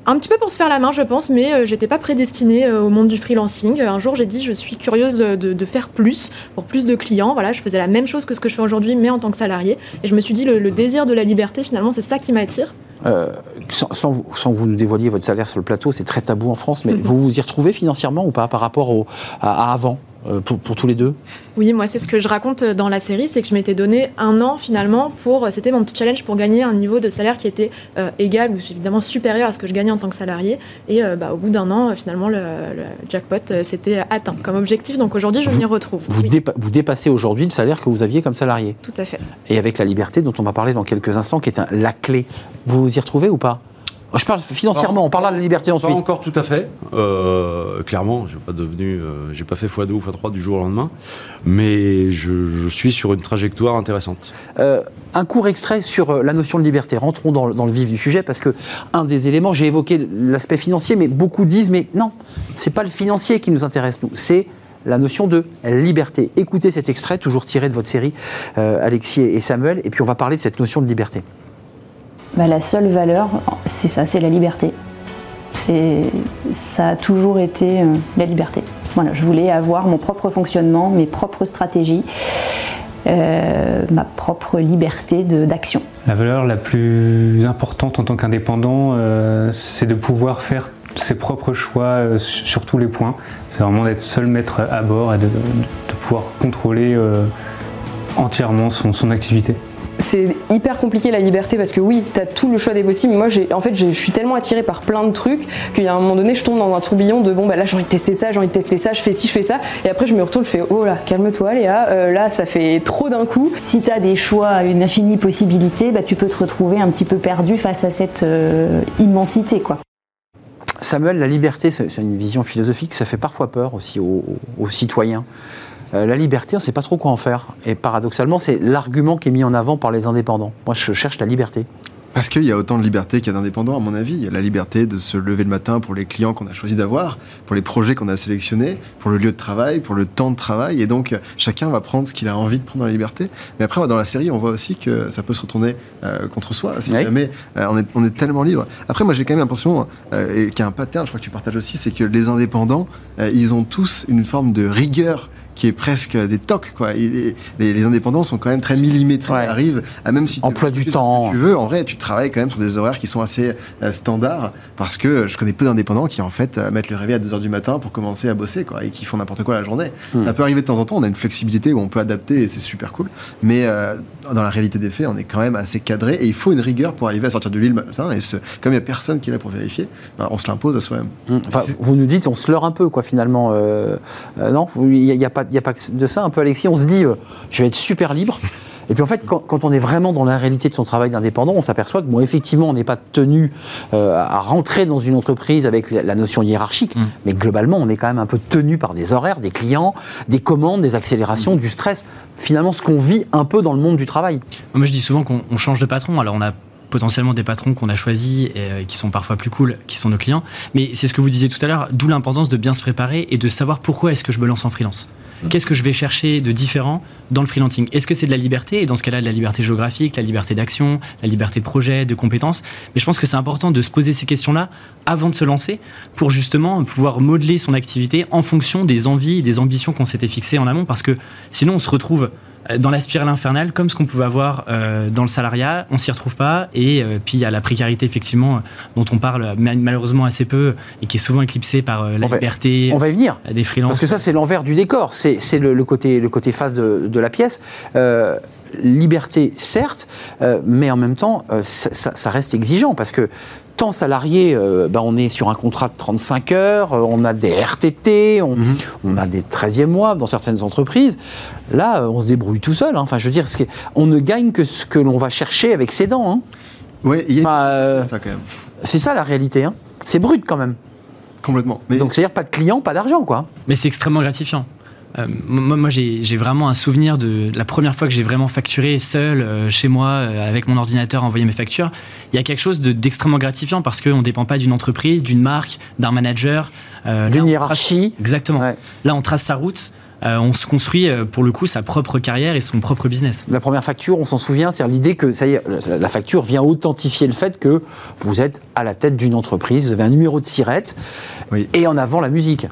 Un petit peu pour se faire la main, je pense, mais j'étais pas prédestinée au monde du freelancing. Un jour, j'ai dit, je suis curieuse de, de, faire plus pour plus de clients. Voilà, je faisais la même chose que ce que je fais aujourd'hui, mais en tant que salarié. Et je me suis dit, le, le désir de la liberté, finalement, c'est ça qui m'attire. Euh, sans, sans, vous, sans, vous nous dévoiliez votre salaire sur le plateau, c'est très tabou en France, mais mm -hmm. vous vous y retrouvez financièrement ou pas par rapport au, à, à avant? Pour, pour, tous les deux Oui, moi c'est ce que je raconte dans la série, c'est que je m'étais donné un an finalement pour, c'était mon petit challenge pour gagner un niveau de salaire qui était euh, égal ou évidemment supérieur à ce que je gagnais en tant que salarié. Et euh, bah, au bout d'un an, finalement le, le jackpot s'était atteint comme objectif. Donc aujourd'hui, je m'y retrouve. Vous, oui. dépa vous dépassez aujourd'hui le salaire que vous aviez comme salarié Tout à fait. Et avec la liberté dont on va parler dans quelques instants, qui est un, la clé, vous vous y retrouvez ou pas? Je parle financièrement, on parlera de la liberté ensuite. Pas encore tout à fait. Euh, clairement, j'ai pas devenu, euh, j'ai pas fait x2 ou x3 du jour au lendemain, mais je, je suis sur une trajectoire intéressante. Euh, un court extrait sur la notion de liberté. Rentrons dans, dans, le vif du sujet parce que un des éléments, j'ai évoqué l'aspect financier, mais beaucoup disent, mais non, c'est pas le financier qui nous intéresse nous, c'est la notion de liberté. Écoutez cet extrait, toujours tiré de votre série, Alexis et Samuel, et puis on va parler de cette notion de liberté bah, la seule valeur, c'est ça, c'est la liberté. Ça a toujours été euh, la liberté. Voilà, je voulais avoir mon propre fonctionnement, mes propres stratégies, euh, ma propre liberté d'action. La valeur la plus importante en tant qu'indépendant, euh, c'est de pouvoir faire ses propres choix sur tous les points. C'est vraiment d'être seul maître à bord et de, pouvoir contrôler entièrement son activité c'est hyper compliqué la liberté parce que oui, tu as tout le choix des possibles. Moi, en fait, je suis tellement attirée par plein de trucs qu'il y a un moment donné, je tombe dans un tourbillon de bon, bah là, j'ai envie de tester ça, j'ai envie de tester ça, je fais ci, je fais ça. Et après, je me retourne, je fais oh là, calme-toi, Léa, euh, là, ça fait trop d'un coup. Si tu as des choix, une infinie possibilité, bah, tu peux te retrouver un petit peu perdu face à cette euh, immensité, quoi. Samuel, la liberté, c'est une vision philosophique, ça fait parfois peur aussi aux citoyens. Euh, la liberté, on ne sait pas trop quoi en faire. Et paradoxalement, c'est l'argument qui est mis en avant par les indépendants. Moi, je cherche la liberté. Parce qu'il y a autant de liberté qu'il y a d'indépendants, à mon avis. Il y a la liberté de se lever le matin pour les clients qu'on a choisi d'avoir, pour les projets qu'on a sélectionnés, pour le lieu de travail, pour le temps de travail. Et donc, chacun va prendre ce qu'il a envie de prendre dans la liberté. Mais après, dans la série, on voit aussi que ça peut se retourner euh, contre soi. Si oui. jamais euh, on, est, on, est, tellement libre. Après, moi, j'ai quand même l'impression euh, qu'il y a un pattern, je crois que tu partages aussi, c'est que les indépendants, ils ont tous une forme de rigueur qui est presque des tocs quoi. les, les, indépendants sont quand même très millimétrés, ouais. arrivent à même si tu emploi du temps. tu veux, en vrai, tu travailles quand même sur des horaires qui sont assez euh, standards parce que je connais peu d'indépendants qui en fait euh, mettent le réveil à 2h du matin pour commencer à bosser quoi et qui font n'importe quoi la journée. Hmm. Ça peut arriver de temps en temps, on a une flexibilité où on peut adapter et c'est super cool. Mais euh, dans la réalité des faits, on est quand même assez cadré et il faut une rigueur pour arriver à sortir de l'île matin et ce, comme il n'y a personne qui est là pour vérifier, ben, on se l'impose à soi-même. Hmm. Enfin, vous nous dites on se leurre un peu quoi finalement. Euh, non, il n'y a, a pas il n'y a pas de ça un peu, Alexis. On se dit, euh, je vais être super libre. Et puis en fait, quand, quand, on est vraiment dans la réalité de son travail d'indépendant, on s'aperçoit que, bon, effectivement, on n'est pas tenu euh, à rentrer dans une entreprise avec la, la notion hiérarchique, mmh. mais globalement, on est quand même un peu tenu par des horaires, des clients, des commandes, des accélérations, mmh. du stress. Finalement, ce qu'on vit un peu dans le monde du travail. Moi, je dis souvent qu'on change de patron. Alors, on a potentiellement des patrons qu'on a choisis et euh, qui sont parfois plus cool, qui sont nos clients. Mais c'est ce que vous disiez tout à l'heure, d'où l'importance de bien se préparer et de savoir pourquoi est-ce que je me lance en freelance. Qu'est-ce que je vais chercher de différent dans le freelancing? Est-ce que c'est de la liberté? Et dans ce cas-là, de la liberté géographique, la liberté d'action, la liberté de projet, de compétences. Mais je pense que c'est important de se poser ces questions-là avant de se lancer pour justement pouvoir modeler son activité en fonction des envies et des ambitions qu'on s'était fixées en amont. Parce que sinon, on se retrouve dans la spirale infernale, comme ce qu'on pouvait avoir euh, dans le salariat, on s'y retrouve pas. Et euh, puis il y a la précarité, effectivement, dont on parle malheureusement assez peu et qui est souvent éclipsée par euh, la on liberté va, on va y venir. des freelances. Parce que ça, c'est l'envers du décor. C'est le, le, côté, le côté face de, de la pièce. liberté, certes, mais en même temps, ça, ça, ça reste exigeant parce que tant salarié, euh, ben on est sur un contrat de 35 heures, on a des RTT, on, mm -hmm. on a des 13e mois dans certaines entreprises. Là, on se débrouille tout seul. Hein. Enfin, je veux dire, on ne gagne que ce que l'on va chercher avec ses dents. Hein. Oui, il y a enfin, euh, ça quand même. C'est ça la réalité. Hein. C'est brut quand même. Complètement. Mais... Donc, c'est-à-dire pas de clients, pas d'argent, quoi. Mais c'est extrêmement gratifiant. Euh, moi, moi j'ai vraiment un souvenir de la première fois que j'ai vraiment facturé seul euh, chez moi euh, avec mon ordinateur, envoyé mes factures. Il y a quelque chose d'extrêmement gratifiant parce qu'on ne dépend pas d'une entreprise, d'une marque, d'un manager. d'une hiérarchie. exactement. Là, on trace sa route. on se construit pour le coup sa propre carrière et son propre business. La première facture, on s'en souvient, c'est l'idée que ça y est, la facture vient authentifier le fait que vous êtes à la tête d'une entreprise, vous avez un numéro de sirette et en avant la musique.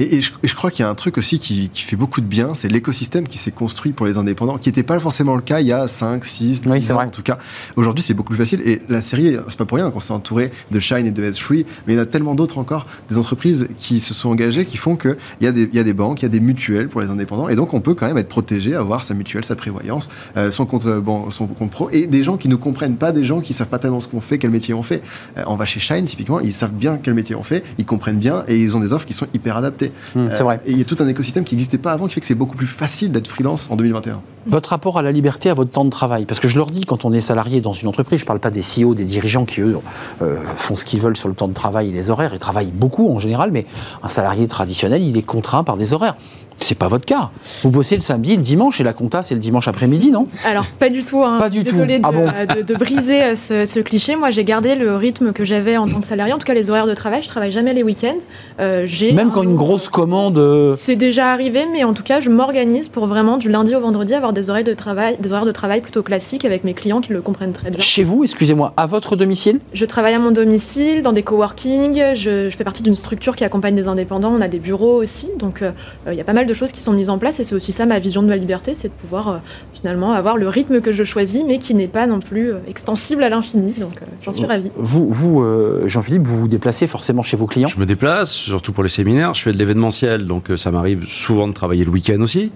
Et, je, crois qu'il y a un truc aussi qui, fait beaucoup de bien, c'est l'écosystème qui s'est construit pour les indépendants, qui n'était pas forcément le cas il y a 5, 6, 10 ans en tout cas. Aujourd'hui, c'est beaucoup plus facile. Et la série, c'est pas pour rien qu'on s'est entouré de Shine et de S3, mais il y en a tellement d'autres encore, des entreprises qui se sont engagées, qui font qu'il y, a des, y a des banques, il y a des mutuelles pour les indépendants, et donc on peut quand même être protégé, avoir sa mutuelle, sa prévoyance, euh, son, compte, euh, bon, son compte pro, et des gens qui ne comprennent pas, des gens qui savent pas tellement ce qu'on fait, quel métier on fait. Euh, on va chez Shine, typiquement, ils savent bien quel métier on fait, ils comprennent bien, et ils ont des offres qui sont hyper adaptées. Mmh, c'est vrai. Et il y a tout un écosystème qui n'existait pas avant qui fait que c'est beaucoup plus facile d'être freelance en 2021. Votre rapport à la liberté, à votre temps de travail Parce que je leur dis, quand on est salarié dans une entreprise, je ne parle pas des CEO, des dirigeants qui, eux, euh, font ce qu'ils veulent sur le temps de travail et les horaires, ils travaillent beaucoup en général, mais un salarié traditionnel, il est contraint par des horaires. C'est pas votre cas. Vous bossez le samedi, le dimanche, et la compta, c'est le dimanche après-midi, non? Alors, pas du tout. Hein. Pas du Désolée tout. De, ah de, de, briser euh, ce, cliché. Moi, j'ai gardé le rythme que j'avais en tant que salarié, en tout cas les horaires de travail. Je travaille jamais les week-ends. Euh, Même quand une grosse commande. Euh, c'est déjà arrivé, mais en tout cas, je m'organise pour vraiment du lundi au vendredi avoir des horaires de travail, des horaires de travail plutôt classiques avec mes clients qui le comprennent très bien. Chez vous, excusez-moi, à votre domicile? Je travaille à mon domicile, dans des coworking. Je, je fais partie d'une structure qui accompagne des indépendants. On a des bureaux aussi, donc il y a pas mal de choses qui sont mises en place et c'est aussi ça ma vision de ma liberté, c'est de pouvoir euh, finalement avoir le rythme que je choisis, mais qui n'est pas non plus euh, extensible à l'infini. Donc euh, j'en suis ravi. Vous, vous Jean-Philippe, vous vous déplacez forcément chez vos clients Je me déplace, surtout pour les séminaires. Je fais de l'événementiel, donc ça m'arrive souvent de travailler le week-end aussi,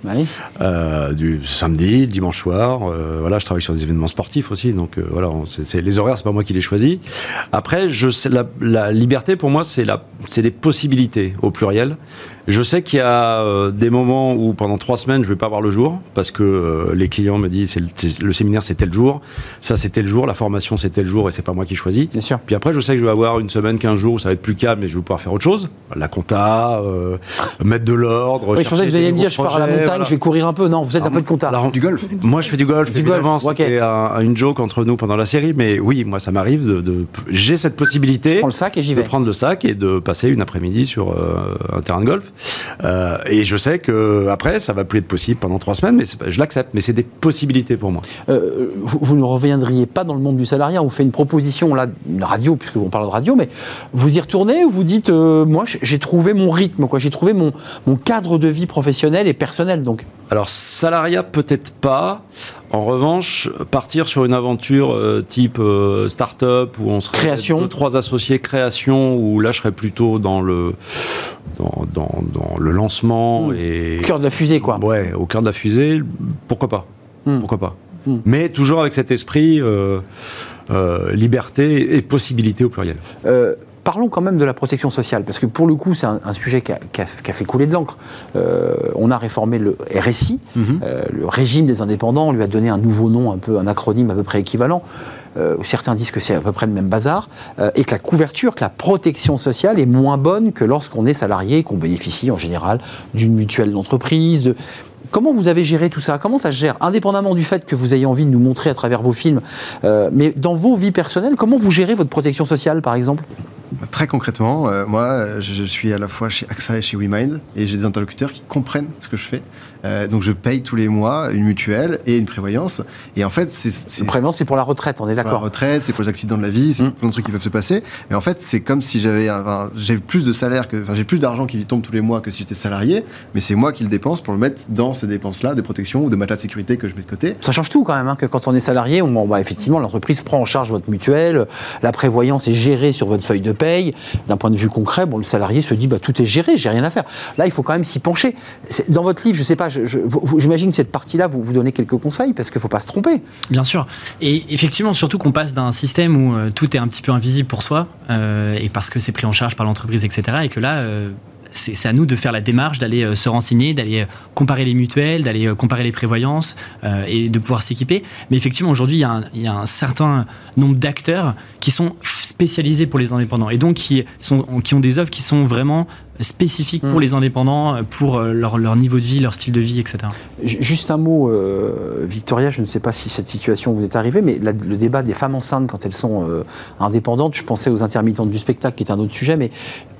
du samedi, le dimanche soir. voilà, je travaille sur des événements sportifs aussi, donc voilà, c'est les horaires, c'est pas moi qui les choisis. Après, je, la, la liberté pour moi, c'est des possibilités au pluriel. Je sais qu'il y a euh, des moments où pendant trois semaines je vais pas voir le jour parce que euh, les clients me disent le, le, séminaire c'est tel jour, ça c'est tel jour, la formation c'est tel jour et c'est pas moi qui choisis. Bien sûr. Puis après je sais que je vais avoir une semaine, quinze jours où ça va être plus calme et je vais pouvoir faire autre chose, la compta, euh, mettre de l'ordre. Oui, je pensais que vous alliez me dire je pars à la montagne, je vais courir un peu. Non, vous êtes un peu de compta. Alors, du golf. Moi je fais du golf. Du golf. C'était une joke entre nous pendant la série, mais oui, moi ça m'arrive de, de j'ai cette possibilité. Je prends le sac et j'y vais. De prendre le sac et de passer une après-midi sur un terrain de golf. Euh, et je sais que après, ça va plus être possible pendant trois semaines, mais je l'accepte. Mais c'est des possibilités pour moi. Euh, vous, ne reviendriez pas dans le monde du salariat On vous fait une proposition là, une radio, puisqu'on parle de radio, mais vous y retournez ou vous dites, euh, moi, j'ai trouvé mon rythme, quoi, j'ai trouvé mon, mon cadre de vie professionnel et personnel, donc. Alors salariat peut-être pas. En revanche, partir sur une aventure type start-up où on serait création. deux, trois associés création, où là je serais plutôt dans le dans, dans, le lancement mmh. et cœur de la fusée quoi. Ouais, au cœur de la fusée, pourquoi pas mmh. Pourquoi pas mmh. Mais toujours avec cet esprit euh, euh, liberté et possibilité au pluriel. Euh, parlons quand même de la protection sociale, parce que pour le coup, c'est un, sujet qui a, fait couler de l'encre. on a réformé le RSI, le régime des indépendants, on lui a donné un nouveau nom, un peu un acronyme à peu près équivalent. Euh, certains disent que c'est à peu près le même bazar, euh, et que la couverture, que la protection sociale est moins bonne que lorsqu'on est salarié et qu'on bénéficie en général d'une mutuelle d'entreprise. De... Comment vous avez géré tout ça? Comment ça se gère? Indépendamment du fait que vous ayez envie de nous montrer à travers vos films, euh, mais dans vos vies personnelles, comment vous gérez votre protection sociale, par exemple? Très concrètement, moi, je, suis à la fois chez AXA et chez WeMind, et j'ai des interlocuteurs qui comprennent ce que je fais. Euh, donc je paye tous les mois une mutuelle et une prévoyance. Et en fait, c'est. Une prévoyance, c'est pour la retraite, on est d'accord. Pour la retraite, c'est pour les accidents de la vie, c'est mmh. plein de trucs qui peuvent se passer. Mais en fait, c'est comme si j'avais j'ai plus de salaire que, enfin, j'ai plus d'argent qui tombe tous les mois que si j'étais salarié, mais c'est moi qui le dépense pour le mettre dans ces dépenses-là de protection ou de matelas de sécurité que je mets de côté. Ça change tout quand même, hein, que quand on est salarié, on, bah, effectivement, l'entreprise prend en charge votre mutuelle, la prévoyance est gérée sur votre feuille de paye. D'un point de vue concret, bon, le salarié se dit, bah, tout est géré, j'ai rien à faire. Là, il faut quand même s'y pencher. Dans votre livre, je sais pas, j'imagine cette partie-là, vous vous donnez quelques conseils parce qu'il ne faut pas se tromper. Bien sûr. Et effectivement, surtout qu'on passe d'un système où euh, tout est un petit peu invisible pour soi, euh, et parce que c'est pris en charge par l'entreprise, etc. Et que là, euh, c'est à nous de faire la démarche, d'aller se renseigner, d'aller comparer les mutuelles, d'aller comparer les prévoyances et de pouvoir s'équiper. Mais effectivement, aujourd'hui, il, y, a un certain nombre d'acteurs qui sont spécialisés pour les indépendants et donc qui, sont, qui ont des offres qui sont vraiment spécifiques pour les indépendants, pour leur, leur, niveau de vie, leur style de vie, etc. Juste un mot, Victoria, je ne sais pas si cette situation vous est arrivée, mais le débat des femmes enceintes quand elles sont indépendantes, je pensais aux intermittentes du spectacle, qui est un autre sujet, mais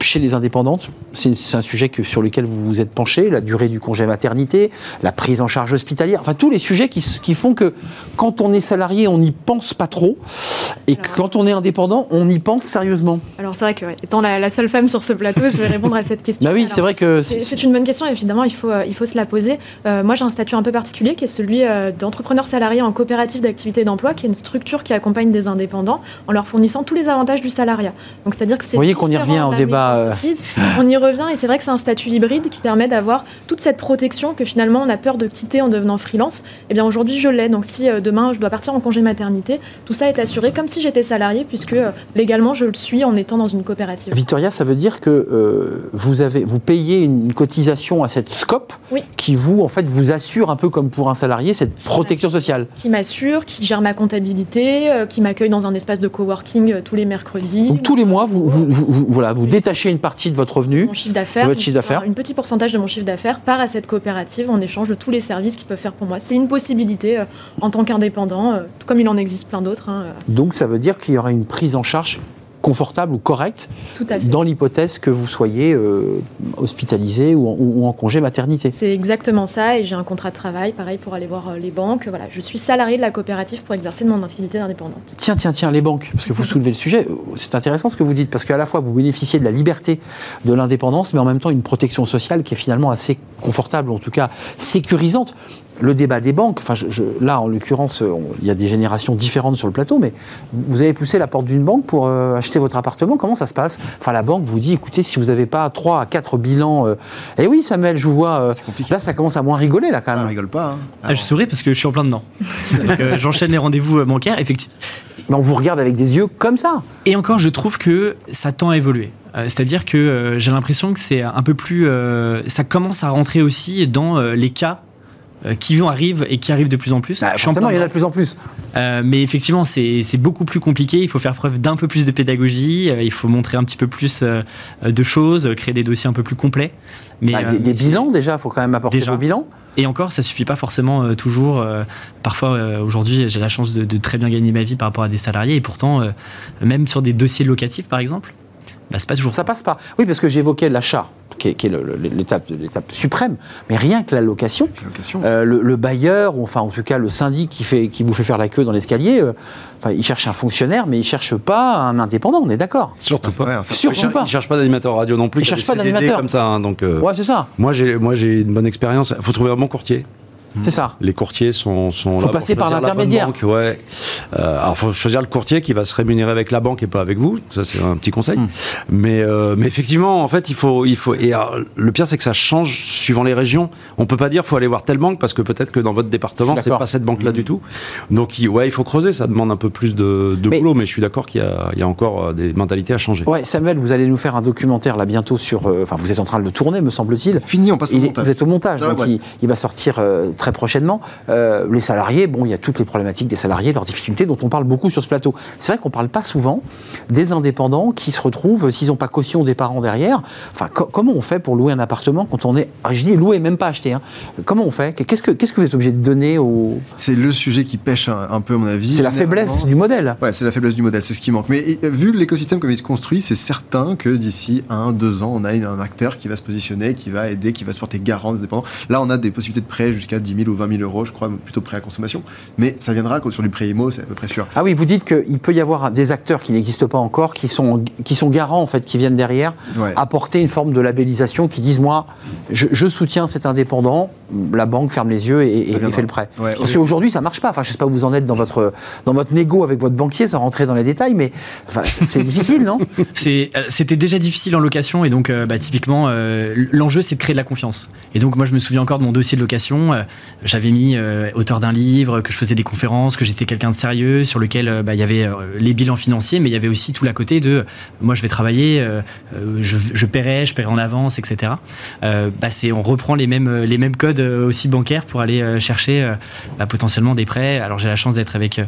chez les indépendantes, c'est un sujet que, sur lequel vous vous êtes penché, la durée du congé maternité, la prise en charge hospitalière, enfin tous les sujets qui, qui font que quand on est salarié, on n'y pense pas trop, et quand on est indépendant, on y pense sérieusement. Alors c'est vrai que, étant la, seule femme sur ce plateau, je vais répondre à cette question. bah oui, c'est vrai que c'est une bonne question. Évidemment, il faut euh, il faut se la poser. Euh, moi, j'ai un statut un peu particulier qui est celui euh, d'entrepreneur salarié en coopérative d'activité d'emploi, qui est une structure qui accompagne des indépendants en leur fournissant tous les avantages du salariat. Donc c'est-à-dire que c'est. Vous voyez qu'on y revient au débat. On y revient et c'est vrai que c'est un statut hybride qui permet d'avoir toute cette protection que finalement on a peur de quitter en devenant freelance. Eh bien aujourd'hui, je l'ai. Donc si demain je dois partir en congé maternité, tout ça est assuré comme si j'étais salarié, puisque légalement je le suis en étant dans une coopérative. Victoria, ça veut dire que euh, vous, avez, vous payez une cotisation à cette SCOP qui vous, en fait, vous assure un peu comme pour un salarié cette protection sociale. Qui m'assure, qui gère ma comptabilité, euh, qui m'accueille dans un espace de coworking euh, tous les mercredis. Donc tous les mois, vous, vous, voilà, vous détachez une partie de votre revenu, mon chiffre d'affaires, votre chiffre d'affaires. Une petit pourcentage de mon chiffre d'affaires part à cette coopérative en échange de tous les services qu'ils peuvent faire pour moi. C'est une possibilité en tant qu'indépendant, comme il en existe plein d'autres. Hein, Donc ça veut dire qu'il y aura une prise en charge confortable ou correct dans l'hypothèse que vous soyez euh, hospitalisé ou en, congé maternité. C'est exactement ça et j'ai un contrat de travail, pareil pour aller voir euh, les banques. Voilà, je suis salarié de la coopérative pour exercer mon activité d'indépendante. Tiens, tiens, tiens, les banques, parce que vous soulevez le sujet, c'est intéressant ce que vous dites, parce qu'à la fois vous bénéficiez de la liberté de l'indépendance, mais en même temps une protection sociale qui est finalement assez confortable, en tout cas sécurisante le débat des banques, enfin, là en l'occurrence, il y a des générations différentes sur le plateau, mais vous avez poussé la porte d'une banque pour euh, acheter votre appartement, comment ça se passe? Enfin, la banque vous dit, écoutez, si vous n'avez pas 3 à 4 bilans, euh, eh oui, Samuel, je vous vois, euh, là ça commence à moins rigoler, là quand même. On rigole pas. Hein. Ah, je souris parce que je suis en plein dedans. J'enchaîne les rendez-vous bancaires, effectivement. Mais on vous regarde avec des yeux comme ça. Et encore, je trouve que ça tend à évoluer. C'est-à-dire que j'ai l'impression que c'est un peu plus. ça commence à rentrer aussi dans les cas euh, qui vont arrivent et qui arrivent de plus en plus. Forcément, il y en a de plus en plus. Euh, mais effectivement, c'est beaucoup plus compliqué. Il faut faire preuve d'un peu plus de pédagogie. Euh, il faut montrer un petit peu plus de choses, créer des dossiers un peu plus complets. Mais, bah, des, bilans déjà, il faut quand même apporter déjà. vos bilans. Et encore, ça suffit pas forcément toujours. parfois, aujourd'hui, j'ai la chance de, de, très bien gagner ma vie par rapport à des salariés. Et pourtant, même sur des dossiers locatifs, par exemple, bah, c'est pas toujours ça. Ça passe pas. Oui, parce que j'évoquais l'achat qui est, l'étape, suprême, mais rien que la location, euh, le, bailleur, ou enfin en tout cas le syndic qui, fait, qui vous fait faire la queue dans l'escalier, euh, il cherche un fonctionnaire, mais il cherche pas un indépendant, on est d'accord Surtout pas. Surtout pas. Il cherche pas d'animateur radio non plus. Il cherche pas d'animateur comme ça. Hein, donc, euh, ouais, c'est ça. Moi j'ai, moi j'ai une bonne expérience. Il faut trouver un bon courtier. C'est ça. Les courtiers sont, sont faut passer par l'intermédiaire. Ouais. Euh, alors, faut choisir le courtier qui va se rémunérer avec la banque et pas avec vous. Ça, c'est un petit conseil. Hmm. Mais, euh, mais effectivement, en fait, il faut, il faut. Et le pire, c'est que ça change suivant les régions. On peut pas dire, faut aller voir telle banque parce que peut-être que dans votre département, c'est pas cette banque-là hmm. du tout. Donc, il, ouais, il faut creuser. Ça demande un peu plus de, de boulot, mais je suis d'accord qu'il y, y, a encore euh, des mentalités à changer. Ouais, Samuel, vous allez nous faire un documentaire là bientôt sur. Euh, enfin, vous êtes en train de le tourner, me semble-t-il. Fini, on passe au montage. Vous êtes au montage, donc il, il, va sortir très prochainement. Euh, les salariés, bon, il y a toutes les problématiques des salariés, leurs difficultés dont on parle beaucoup sur ce plateau. C'est vrai qu'on ne parle pas souvent des indépendants qui se retrouvent, s'ils n'ont pas caution des parents derrière, enfin, comment on fait pour louer un appartement quand on est, ah, je dis louer, même pas acheter, hein. comment on fait? Qu'est-ce que, qu'est-ce que vous êtes obligé de donner au... C'est le sujet qui pêche un, peu, à mon avis. C'est la faiblesse du modèle. Ouais, c'est la faiblesse du modèle, c'est ce qui manque. Mais vu l'écosystème comme il se construit, c'est certain que d'ici un, deux ans, on a un acteur qui va se positionner, qui va aider, qui va se porter garant des dépendants. Là, on a des possibilités de prêt jusqu'à 10 000 ou 20 000 euros, je crois, plutôt prêt à consommation. Mais ça viendra sur du prêt IMO, c'est à peu près sûr. Ah oui, vous dites qu'il peut y avoir des acteurs qui n'existent pas encore, qui sont, qui sont garants, en fait, qui viennent derrière, apporter une forme de labellisation, qui disent, moi, je, soutiens cet indépendant, la banque ferme les yeux et, fait le prêt. Parce qu'aujourd'hui, ça marche pas. Enfin, je sais pas où vous en êtes dans votre, dans votre négo avec votre banquier, sans rentrer dans les détails, mais enfin, c'est difficile, non? Euh, C'était déjà difficile en location, et donc, euh, bah, typiquement, euh, l'enjeu, c'est de créer de la confiance. Et donc, moi, je me souviens encore de mon dossier de location. J'avais mis auteur d'un livre, que je faisais des conférences, que j'étais quelqu'un de sérieux, sur lequel euh, bah, il y avait euh, les bilans financiers, mais il y avait aussi tout l'à côté de moi je vais travailler, euh, je, je paierai, je paierai en avance, etc. bah, on reprend les mêmes, les mêmes codes aussi bancaires pour aller chercher bah, potentiellement des prêts. Alors j'ai la chance d'être avec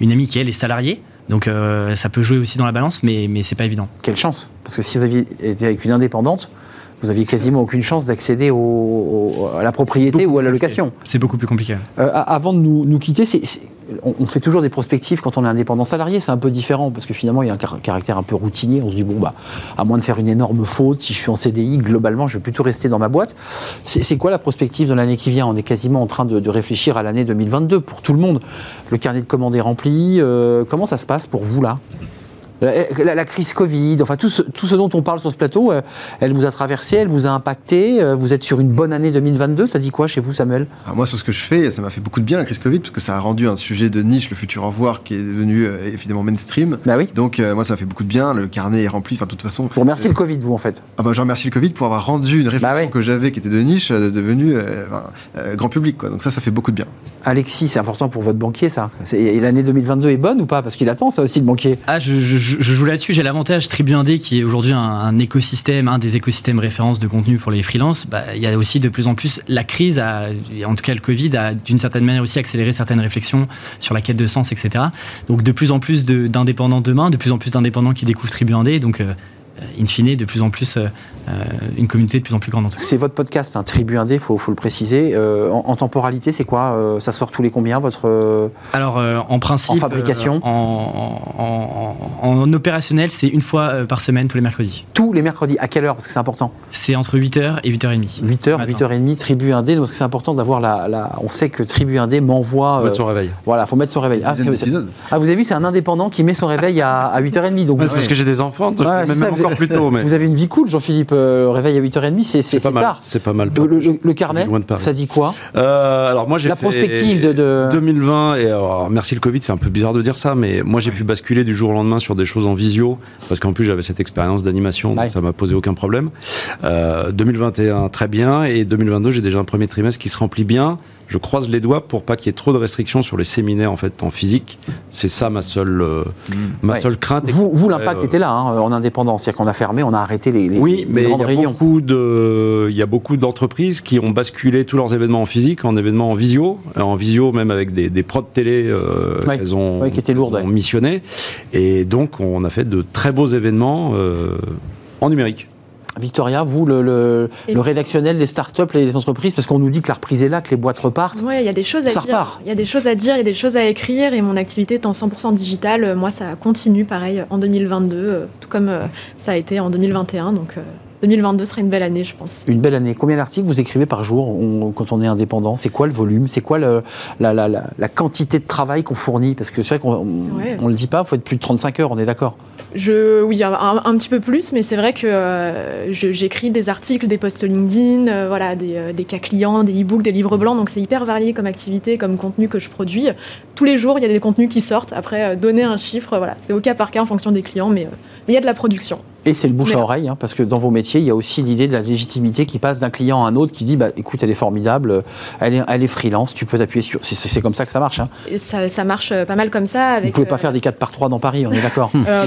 une amie qui elle est salariée. Donc ça peut jouer aussi dans la balance, mais, mais c'est pas évident. Quelle chance Parce que si vous aviez été avec une indépendante, Vous aviez quasiment aucune chance d'accéder au- au- à la propriété ou à la location. C'est beaucoup plus compliqué. Euh, avant de nous, nous quitter, on, on fait toujours des prospectives quand on est indépendant salarié. C'est un peu différent parce que finalement, il y a un car- caractère un peu routinier. On se dit, bon, bah, à moins de faire une énorme faute, si je suis en CDI, globalement, je vais plutôt rester dans ma boîte. C'est c'est quoi la prospective de l'année qui vient? On est quasiment en train de, de réfléchir à l'année 2022 pour tout le monde. Le carnet de commandes est rempli. Euh, comment ça se passe pour vous là? La, la- la crise Covid, enfin tout ce, tout ce dont on parle sur ce plateau, euh, elle vous a traversé, elle vous a impacté. euh, vous êtes sur une bonne année 2022. Ça dit quoi chez vous, Samuel? Alors moi, sur ce que je fais, ça m'a fait beaucoup de bien la crise Covid, parce que ça a rendu un sujet de niche, le futur au revoir, qui est devenu euh, évidemment mainstream. Bah oui. Donc euh, moi, ça m'a fait beaucoup de bien. Le carnet est rempli. Enfin, de toute façon. Vous remerciez le Covid, vous en fait. Ah bah, je remercie le Covid pour avoir rendu une réflexion que j'avais, qui était de niche, euh, devenue euh, enfin, euh, grand public. Quoi. Donc ça, ça fait beaucoup de bien. Alexis, c'est important pour votre banquier, ça. Et l'année 2022 est bonne ou pas? Parce qu'il attend ça aussi, le banquier. Ah, je, je- je- je joue là-dessus. J'ai l'avantage Tribu Indé, qui est aujourd'hui un, un écosystème, un des écosystèmes références de contenu pour les freelances. Bah, il y a aussi de plus en plus la crise, a, en tout cas le Covid, a d'une certaine manière aussi accéléré certaines réflexions sur la quête de sens, etc. Donc de plus en plus de- d'indépendants demain, de plus en plus d'indépendants qui découvrent Tribu Indé. Donc euh, in fine, de plus en plus euh, euh, une communauté de plus en plus grande. C'est votre podcast, un Tribu Indé, il faut, faut le préciser. Euh, en, en temporalité, c'est quoi Euh, Ça sort tous les combien, votre... Alors, en principe, En fabrication euh, en, en- en- en opérationnel, c'est une fois euh, par semaine, tous les mercredis. Tous les mercredis, à quelle heure? Parce que c'est important. C'est entre 8h et 8h30. 8h, Matin. 8h30, Tribu Indé. Donc c'est important d'avoir la, la- On sait que Tribu Indé m'envoie... Faut mettre son réveil. Voilà, faut mettre son réveil. Ah, ah, vous avez vu, c'est un indépendant qui met son réveil à, à 8h30. Donc Ouais, vous- c'est parce que j'ai des enfants, donc Ouais, je ça, même encore avez- plus tôt. Mais Vous avez une vie cool, Jean-Philippe. euh, réveil à 8h30, c'est pas mal. tard. C'est pas mal. Le, le- le carnet, ça dit quoi? Euh, alors moi j'ai La fait prospective de- de- 2020 et alors, merci le Covid c'est un peu bizarre de dire ça mais moi j'ai pu basculer du jour au lendemain sur des choses en visio parce qu'en plus j'avais cette expérience d'animation donc ça m'a posé aucun problème. Euh, 2021 très bien et 2022 j'ai déjà un premier trimestre qui se remplit bien. Je croise les doigts pour pas qu'il y ait trop de restrictions sur les séminaires en fait en physique. C'est ça ma seule euh, ma Ouais. seule crainte. Vous, vous l'impact Euh, était là, hein, en indépendant. C'est-à-dire qu'on a fermé, on a arrêté les, les, oui, les mais il y, a réunions. beaucoup de, il y a beaucoup d'entreprises qui ont basculé tous leurs événements en physique en événements en visio, en visio même avec des, des prods télé, euh, elles ont, Oui, qui étaient lourdes, ont missionné. Et donc, on a fait de très beaux événements euh, en numérique. Victoria, vous, le, le, Et- le rédactionnel, les startups, les, les entreprises, parce qu'on nous dit que la reprise est là, que les boîtes repartent. Ouais, il y a des choses à Ça dire. repart. Il y a des choses à dire, il y a des choses à écrire, et mon activité étant 100% digitale, euh, moi, ça continue pareil en 2022, euh, tout comme euh, ça a été en 2021. Donc, euh, 2022 sera une belle année, je pense. Une belle année. Combien d'articles vous écrivez par jour on- quand on est indépendant? C'est quoi le volume? C'est quoi le- la, la- la- la quantité de travail qu'on fournit? Parce que c'est vrai qu'on Ouais. on le dit pas, il faut être plus de 35 heures, on est d'accord. Je, oui, un, petit peu plus, mais c'est vrai que euh, j'écris des articles, des posts LinkedIn, euh, voilà, des, euh, des cas clients, des e-books, des livres blancs, donc c'est hyper varié comme activité, comme contenu que je produis. Tous les jours, il y a des contenus qui sortent. Après, donner un chiffre, voilà, c'est au cas par cas en fonction des clients, mais il y a de la production. Et c'est le bouche Mais- à oreille, hein, parce que dans vos métiers, il y a aussi l'idée de la légitimité qui passe d'un client à un autre qui dit bah, écoute, elle est formidable, elle est, elle est freelance, tu peux t'appuyer sur. C'est- C'est c'est comme ça que ça marche. Hein. Ça, ça marche euh, pas mal comme ça. Avec, Vous pouvez pas euh, faire des 4 par 3 dans Paris, on est d'accord euh,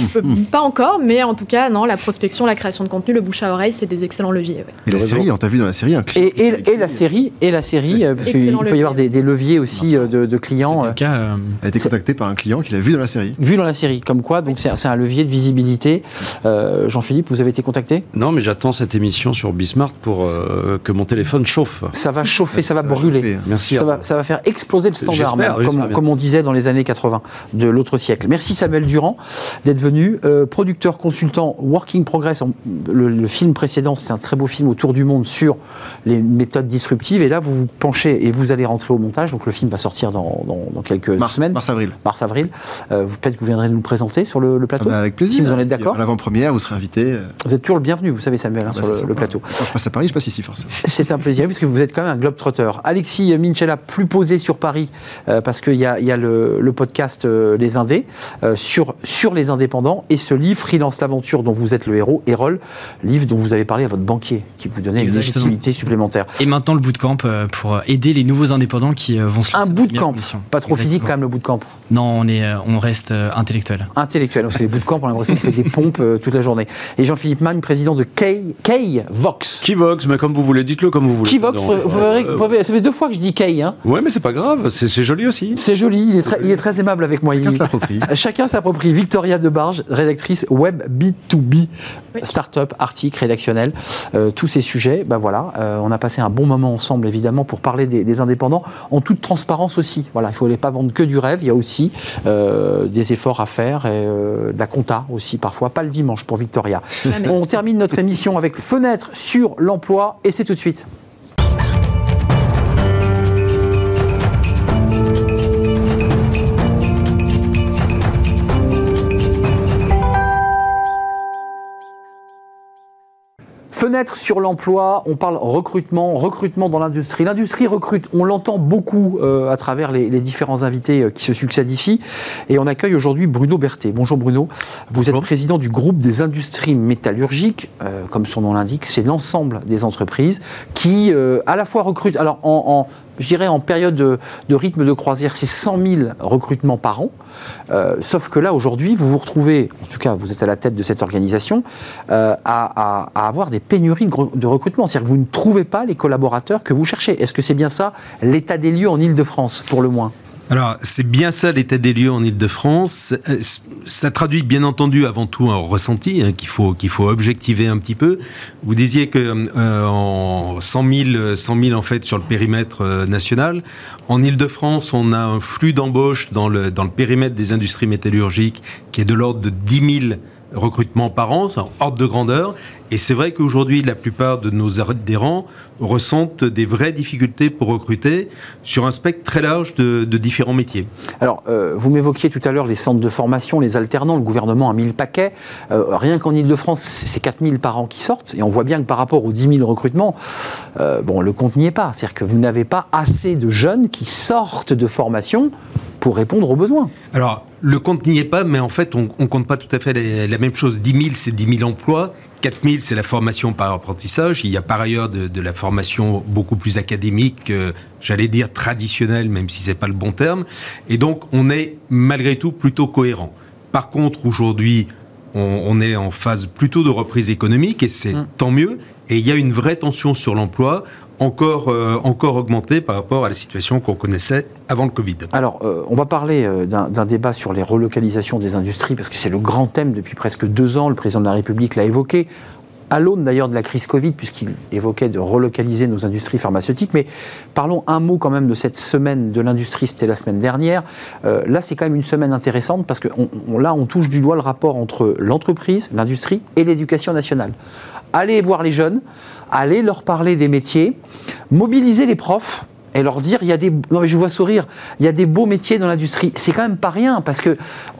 pas encore, mais en tout cas, non, la prospection, la création de contenu, le bouche à oreille, c'est des excellents leviers. ouais. Et la série, on t'a vu dans la série un client. Et, et- et la série, et la série, euh, parce qu'il peut y avoir des, des leviers aussi euh, de, de clients. Euh, le cas. euh, Elle a été contactée par un client qui l'a vu dans la série. Vu dans la série, comme quoi, donc c'est c'est un levier de visibilité. Euh, Jean-Philippe, vous avez été contacté? Non, mais j'attends cette émission sur Bismart pour euh, que mon téléphone chauffe. Ça va chauffer, ça va Ça va brûler. chauffer. Merci. Ça va, ça va faire exploser le standard, même, comme, on disait dans les années 80 de l'autre siècle. Merci Samuel Durand d'être venu, euh, producteur, consultant, Working Progress. En- le, le film précédent, c'est un très beau film autour du monde sur les méthodes disruptives. Et là, vous vous penchez et vous allez rentrer au montage. Donc le film va sortir dans, dans- dans quelques Mars, semaines, mars-avril. mars-avril. Euh, vous- Peut-être que vous viendrez nous le présenter sur le, le Ah plateau. bah, avec plaisir. Si vous en êtes d'accord. L'avant-première, vous serez invité. euh, Vous êtes toujours le bienvenu, vous savez Samuel, hein, bah, sur le, plateau. Quand je passe à Paris, je passe ici forcément. C'est un plaisir puisque vous êtes quand même un globe-trotter. Alexis Minchella, plus posé sur Paris euh, parce qu'il y a, il y a le, le podcast euh, Les Indés euh, sur, sur les indépendants et ce livre, Freelance l'aventure, dont vous êtes le héros, Erol, livre dont vous avez parlé à votre banquier qui vous donnait une Exactement. légitimité supplémentaire. Et maintenant le bootcamp euh, pour aider les nouveaux indépendants qui euh, vont se Un lancer meilleures bootcamp, pas trop physique quand même le bootcamp. Non, on, est, euh, on reste euh, intellectuel. Intellectuel, parce que les bootcamps, on a l'impression qu'on fait des pompes euh, toute la journée. Et Jean-Philippe Magne, président de Key, Key Vox. Qui Vox, mais comme vous voulez, dites-le comme vous voulez. Qui Vox, Non, vous verrez- vous verrez- ça fait deux fois que je dis Key. Hein. Ouais, mais c'est pas grave, c'est joli aussi. C'est joli, il est, très, il est très aimable avec moi. Chacun Il- s'approprie. Chacun s'approprie. Victoria Debarge, rédactrice web B2B, Oui. start-up, article, rédactionnel, euh, tous ces sujets. Ben voilà, euh, on a passé un bon moment ensemble, évidemment, pour parler des, des indépendants, en toute transparence aussi. Voilà, il ne faut pas vendre que du rêve, il y a aussi euh, des efforts à faire, et euh, de la compta aussi, parfois, pas le dimanche pour Victoria. Jamais. On termine notre émission avec Fenêtre sur l'emploi, et c'est tout de suite. Fenêtre sur l'emploi, on parle recrutement, recrutement dans l'industrie. L'industrie recrute, on l'entend beaucoup euh, à travers les, les différents invités euh, qui se succèdent ici. Et on accueille aujourd'hui Bruno Berthet. Bonjour Bruno, vous êtes président du groupe des industries métallurgiques, euh, comme son nom l'indique, c'est l'ensemble des entreprises qui à la fois recrutent, alors en, en- je dirais en période de, rythme de croisière, c'est 100 000 recrutements par an. Euh, sauf que là, aujourd'hui, vous vous retrouvez, en tout cas, vous êtes à la tête de cette organisation, euh, à, avoir des pénuries de de recrutement. C'est-à-dire que vous ne trouvez pas les collaborateurs que vous cherchez. Est-ce que c'est bien ça, l'état des lieux en Ile-de-France, pour le moins? Alors, c'est bien ça l'état des lieux en Ile-de-France. Euh, Ça traduit bien entendu avant tout un ressenti hein, qu'il faut, faut objectiver un petit peu. Vous disiez que euh, en 100 000, 100 000 en fait sur le périmètre euh, national. En Ile-de-France, on a un flux d'embauche dans le, dans le périmètre des industries métallurgiques qui est de l'ordre de 10 000 recrutements par an, ordre de grandeur. Et c'est vrai qu'aujourd'hui, la plupart de nos adhérents ressentent des vraies difficultés pour recruter sur un spectre très large de, de différents métiers. Alors, euh, vous m'évoquiez tout à l'heure les centres de formation, les alternants. Le gouvernement a mis le paquet. Euh, rien qu'en Ile-de-France, c'est 4 000 par an qui sortent. Et on voit bien que par rapport aux 10 000 recrutements, euh, bon, le compte n'y est pas. C'est-à-dire que vous n'avez pas assez de jeunes qui sortent de formation pour répondre aux besoins. Alors, le compte n'y est pas, mais en fait, on ne compte pas tout à fait les- la même chose. 10 000, c'est 10 000 emplois. 4 000, c'est la formation par apprentissage. Il y a par ailleurs de, de la formation beaucoup plus académique, euh, j'allais dire traditionnelle, même si c'est pas le bon terme. Et donc, on est malgré tout plutôt cohérent. Par contre, aujourd'hui, on, on est en phase plutôt de reprise économique, et c'est tant mieux. Et il y a une vraie tension sur l'emploi, encore, euh, encore augmentée par rapport à la situation qu'on connaissait avant le Covid. Alors, euh, on va parler euh, d'un débat sur les relocalisations des industries, parce que c'est le grand thème depuis presque deux ans. Le président de la République l'a évoqué, à l'aune d'ailleurs de la crise Covid, puisqu'il évoquait de relocaliser nos industries pharmaceutiques. Mais parlons un mot quand même de cette semaine de l'industrie, c'était la semaine dernière. Là, c'est quand même une semaine intéressante, parce que là, on touche du doigt le rapport entre l'entreprise, l'industrie et l'éducation nationale. Allez voir les jeunes, allez leur parler des métiers, mobiliser les profs et leur dire il y a des je vois sourire il y a des beaux métiers dans l'industrie. C'est quand même pas rien parce que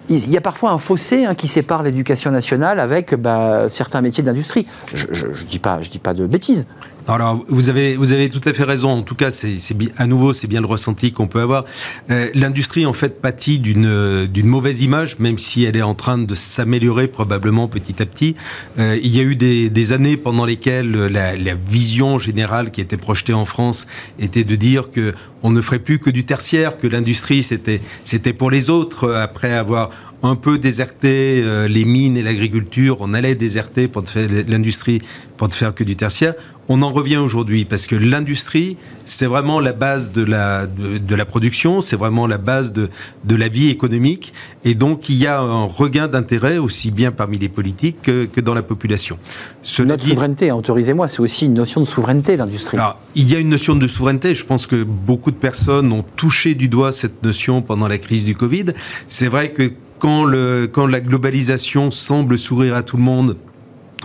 il y a parfois un fossé hein, qui sépare l'éducation nationale avec bah, certains métiers d'industrie je, je, je dis dis pas de bêtises Alors, vous avez, vous avez tout à fait raison. En tout cas, c'est, à nouveau, c'est bien le ressenti qu'on peut avoir. Euh, l'industrie, en fait, pâtit d'une, d'une mauvaise image, même si elle est en train de s'améliorer probablement petit à petit. Euh, il y a eu des, des années pendant lesquelles la, la vision générale qui était projetée en France était de dire que on ne ferait plus que du tertiaire, que l'industrie c'était, c'était pour les autres. Après avoir un peu déserté euh, les mines et l'agriculture, on allait déserter pour faire l'industrie pour ne faire que du tertiaire. On en revient aujourd'hui parce que l'industrie, c'est vraiment la base de la, de, de la production, c'est vraiment la base de, de la vie économique. Et donc, il y a un regain d'intérêt aussi bien parmi les politiques que, que dans la population. Cela notre souveraineté hein, autorisez-moi c'est aussi une notion de souveraineté l'industrie alors, il y a une notion de souveraineté. Je pense que beaucoup de personnes ont touché du doigt cette notion pendant la crise du Covid. C'est vrai que quand, la globalisation semble sourire à tout le monde,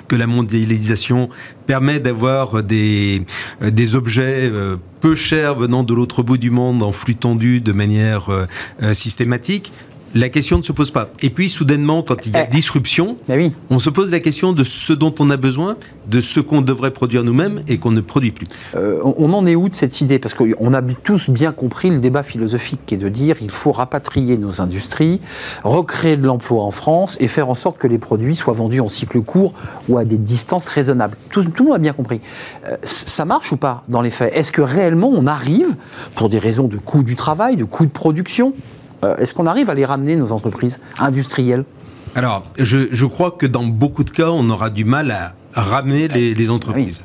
que la mondialisation permet d'avoir des, euh, objets euh, peu chers venant de l'autre bout du monde en flux tendu de manière euh, systématique, la question ne se pose pas. Et puis, soudainement, quand il y a disruption, on se pose la question de ce dont on a besoin, de ce qu'on devrait produire nous-mêmes et qu'on ne produit plus. Euh, on en est où de cette idée? Parce qu'on a tous bien compris le débat philosophique qui est de dire il faut rapatrier nos industries, recréer de l'emploi en France et faire en sorte que les produits soient vendus en cycle court ou à des distances raisonnables. Tout, tout le monde a bien compris. Euh, ça marche ou pas dans les faits? Est-ce que réellement on arrive, pour des raisons de coût du travail, de coût de production, est-ce qu'on arrive à les ramener, nos entreprises industrielles? Alors, je, je, crois que dans beaucoup de cas, on aura du mal à ramener les, les entreprises.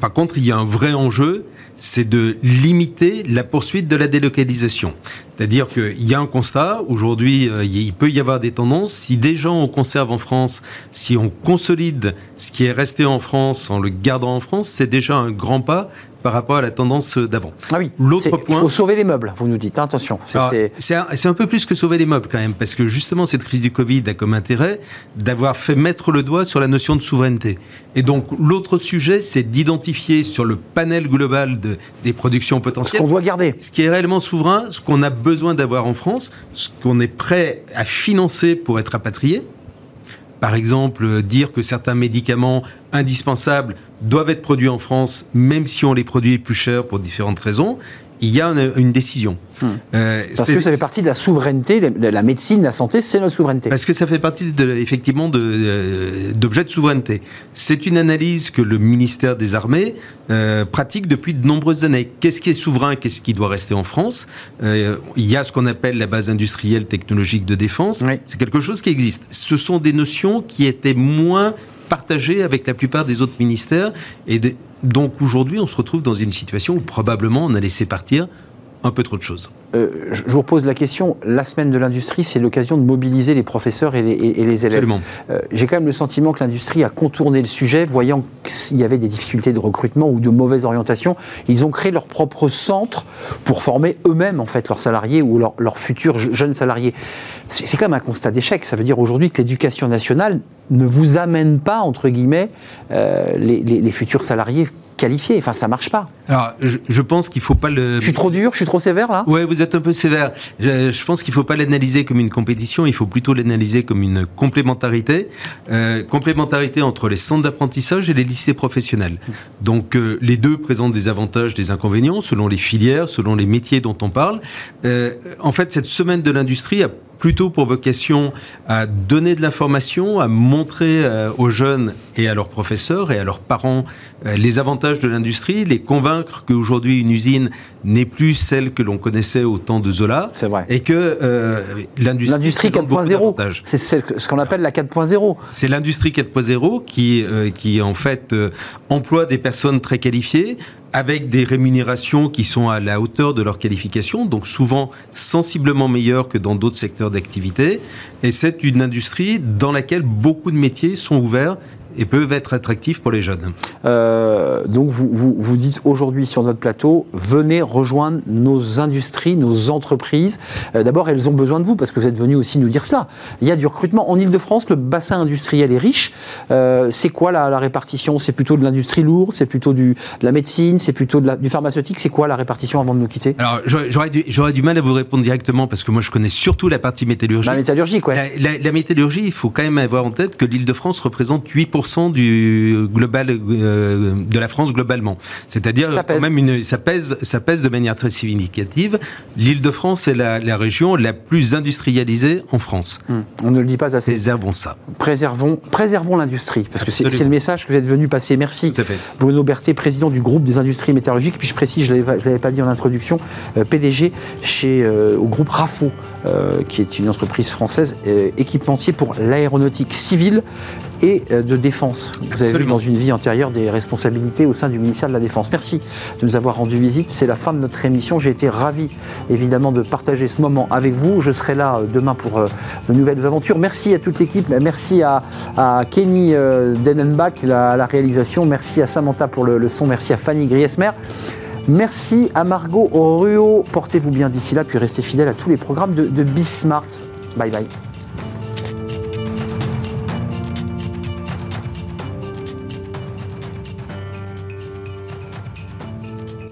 Par contre, il y a un vrai enjeu, c'est de limiter la poursuite de la délocalisation. C'est-à-dire qu'il y a un constat, aujourd'hui, euh, il peut y avoir des tendances. Si déjà on conserve en France, si on consolide ce qui est resté en France en le gardant en France, c'est déjà un grand pas par rapport à la tendance d'avant. Ah oui. L'autre point. Il faut sauver les meubles, vous nous dites, hein, attention. C'est un, un, peu plus que sauver les meubles quand même, parce que justement cette crise du Covid a comme intérêt d'avoir fait mettre le doigt sur la notion de souveraineté. Et donc l'autre sujet, c'est d'identifier sur le panel global de, des productions potentielles. Ce qu'on doit garder. Ce qui est réellement souverain, ce qu'on a besoin d'avoir en France, ce qu'on est prêt à financer pour être rapatrié. Par exemple, dire que certains médicaments indispensables doivent être produits en France, même si on les produit plus cher pour différentes raisons, il y a une, décision. Hmm. Euh, parce que ça fait partie de la souveraineté, la médecine, la santé, c'est notre souveraineté. Parce que ça fait partie de, effectivement euh, d'objets de, souveraineté. C'est une analyse que le ministère des Armées euh, pratique depuis de nombreuses années. Qu'est-ce qui est souverain, qu'est-ce qui doit rester en France? Il y a ce qu'on appelle la base industrielle technologique de défense. C'est quelque chose qui existe. Ce sont des notions qui étaient moins partagées avec la plupart des autres ministères. Et donc aujourd'hui, on se retrouve dans une situation où probablement on a laissé partir un peu trop de choses. Euh, je vous repose la question. La semaine de l'industrie, c'est l'occasion de mobiliser les professeurs et les, élèves. Absolument. Euh, j'ai quand même le sentiment que l'industrie a contourné le sujet, voyant qu'il y avait des difficultés de recrutement ou de mauvaise orientation. Ils ont créé leur propre centre pour former eux-mêmes en fait leurs salariés ou leurs futurs jeunes salariés. C'est quand même un constat d'échec. Ça veut dire aujourd'hui que l'éducation nationale ne vous amène pas entre guillemets euh, les futurs salariés qualifié. Enfin, ça marche pas. Alors, je, pense qu'il faut pas le. Je suis trop dur, je suis trop sévère là? Ouais, vous êtes un peu sévère. Je, pense qu'il faut pas l'analyser comme une compétition. Il faut plutôt l'analyser comme une complémentarité, euh, complémentarité entre les centres d'apprentissage et les lycées professionnels. Donc, euh, les deux présentent des avantages, des inconvénients selon les filières, selon les métiers dont on parle. Euh, en fait, cette semaine de l'industrie a plutôt pour vocation à donner de l'information, à montrer aux jeunes et à leurs professeurs et à leurs parents les avantages de l'industrie, les convaincre qu'aujourd'hui une usine n'est plus celle que l'on connaissait au temps de Zola. C'est vrai. Et que euh, l'industrie. L'industrie 4.0. C'est ce qu'on appelle la 4.0. C'est l'industrie 4.0 qui, qui en fait emploie des personnes très qualifiées avec des rémunérations qui sont à la hauteur de leur qualification, donc souvent sensiblement meilleures que dans d'autres secteurs d'activité. Et c'est une industrie dans laquelle beaucoup de métiers sont ouverts et peuvent être attractifs pour les jeunes. Euh, donc vous, vous, vous dites aujourd'hui sur notre plateau, venez rejoindre nos industries, nos entreprises. Euh, d'abord, elles ont besoin de vous parce que vous êtes venu aussi nous dire cela. Il y a du recrutement. En Ile-de-France, le bassin industriel est riche. Euh, c'est quoi la, répartition? C'est plutôt de l'industrie lourde C'est plutôt du, de la médecine C'est plutôt de la, du pharmaceutique? C'est quoi la répartition avant de nous quitter? Alors, j'aurais du, du, mal à vous répondre directement parce que moi, je connais surtout la partie métallurgie. La métallurgie, quoi. La, la métallurgie, il faut quand même avoir en tête que l'Île-de-France représente 8% du global euh, de la France globalement. C'est-à-dire quand même une, ça pèse, ça pèse de manière très significative. L'Île-de-France est la, région la plus industrialisée en France. Hmm. On ne le dit pas assez. Préservons ça. Préservons, préservons l'industrie, parce que c'est le message que vous êtes venu passer. Merci. Tout à fait. Bruno Berthet, président du groupe des industries métallurgiques. Puis je précise, je ne l'avais pas dit en introduction, euh, PDG chez, euh, au groupe RAFO, qui est une entreprise française équipementier pour l'aéronautique civile et euh, de défense. Vous avez vu dans une vie antérieure des responsabilités au sein du ministère de la Défense. Merci de nous avoir rendu visite. C'est la fin de notre émission. J'ai été ravi évidemment de partager ce moment avec vous. Je serai là euh, demain pour euh, de nouvelles aventures. Merci à toute l'équipe. Merci à, Kenny Denenbach, la, la réalisation. Merci à Samantha pour le, son. Merci à Fanny Griesmer. Merci à Margot Ruot. Portez-vous bien d'ici là, puis restez fidèles à tous les programmes de, de Bismart. Bye bye.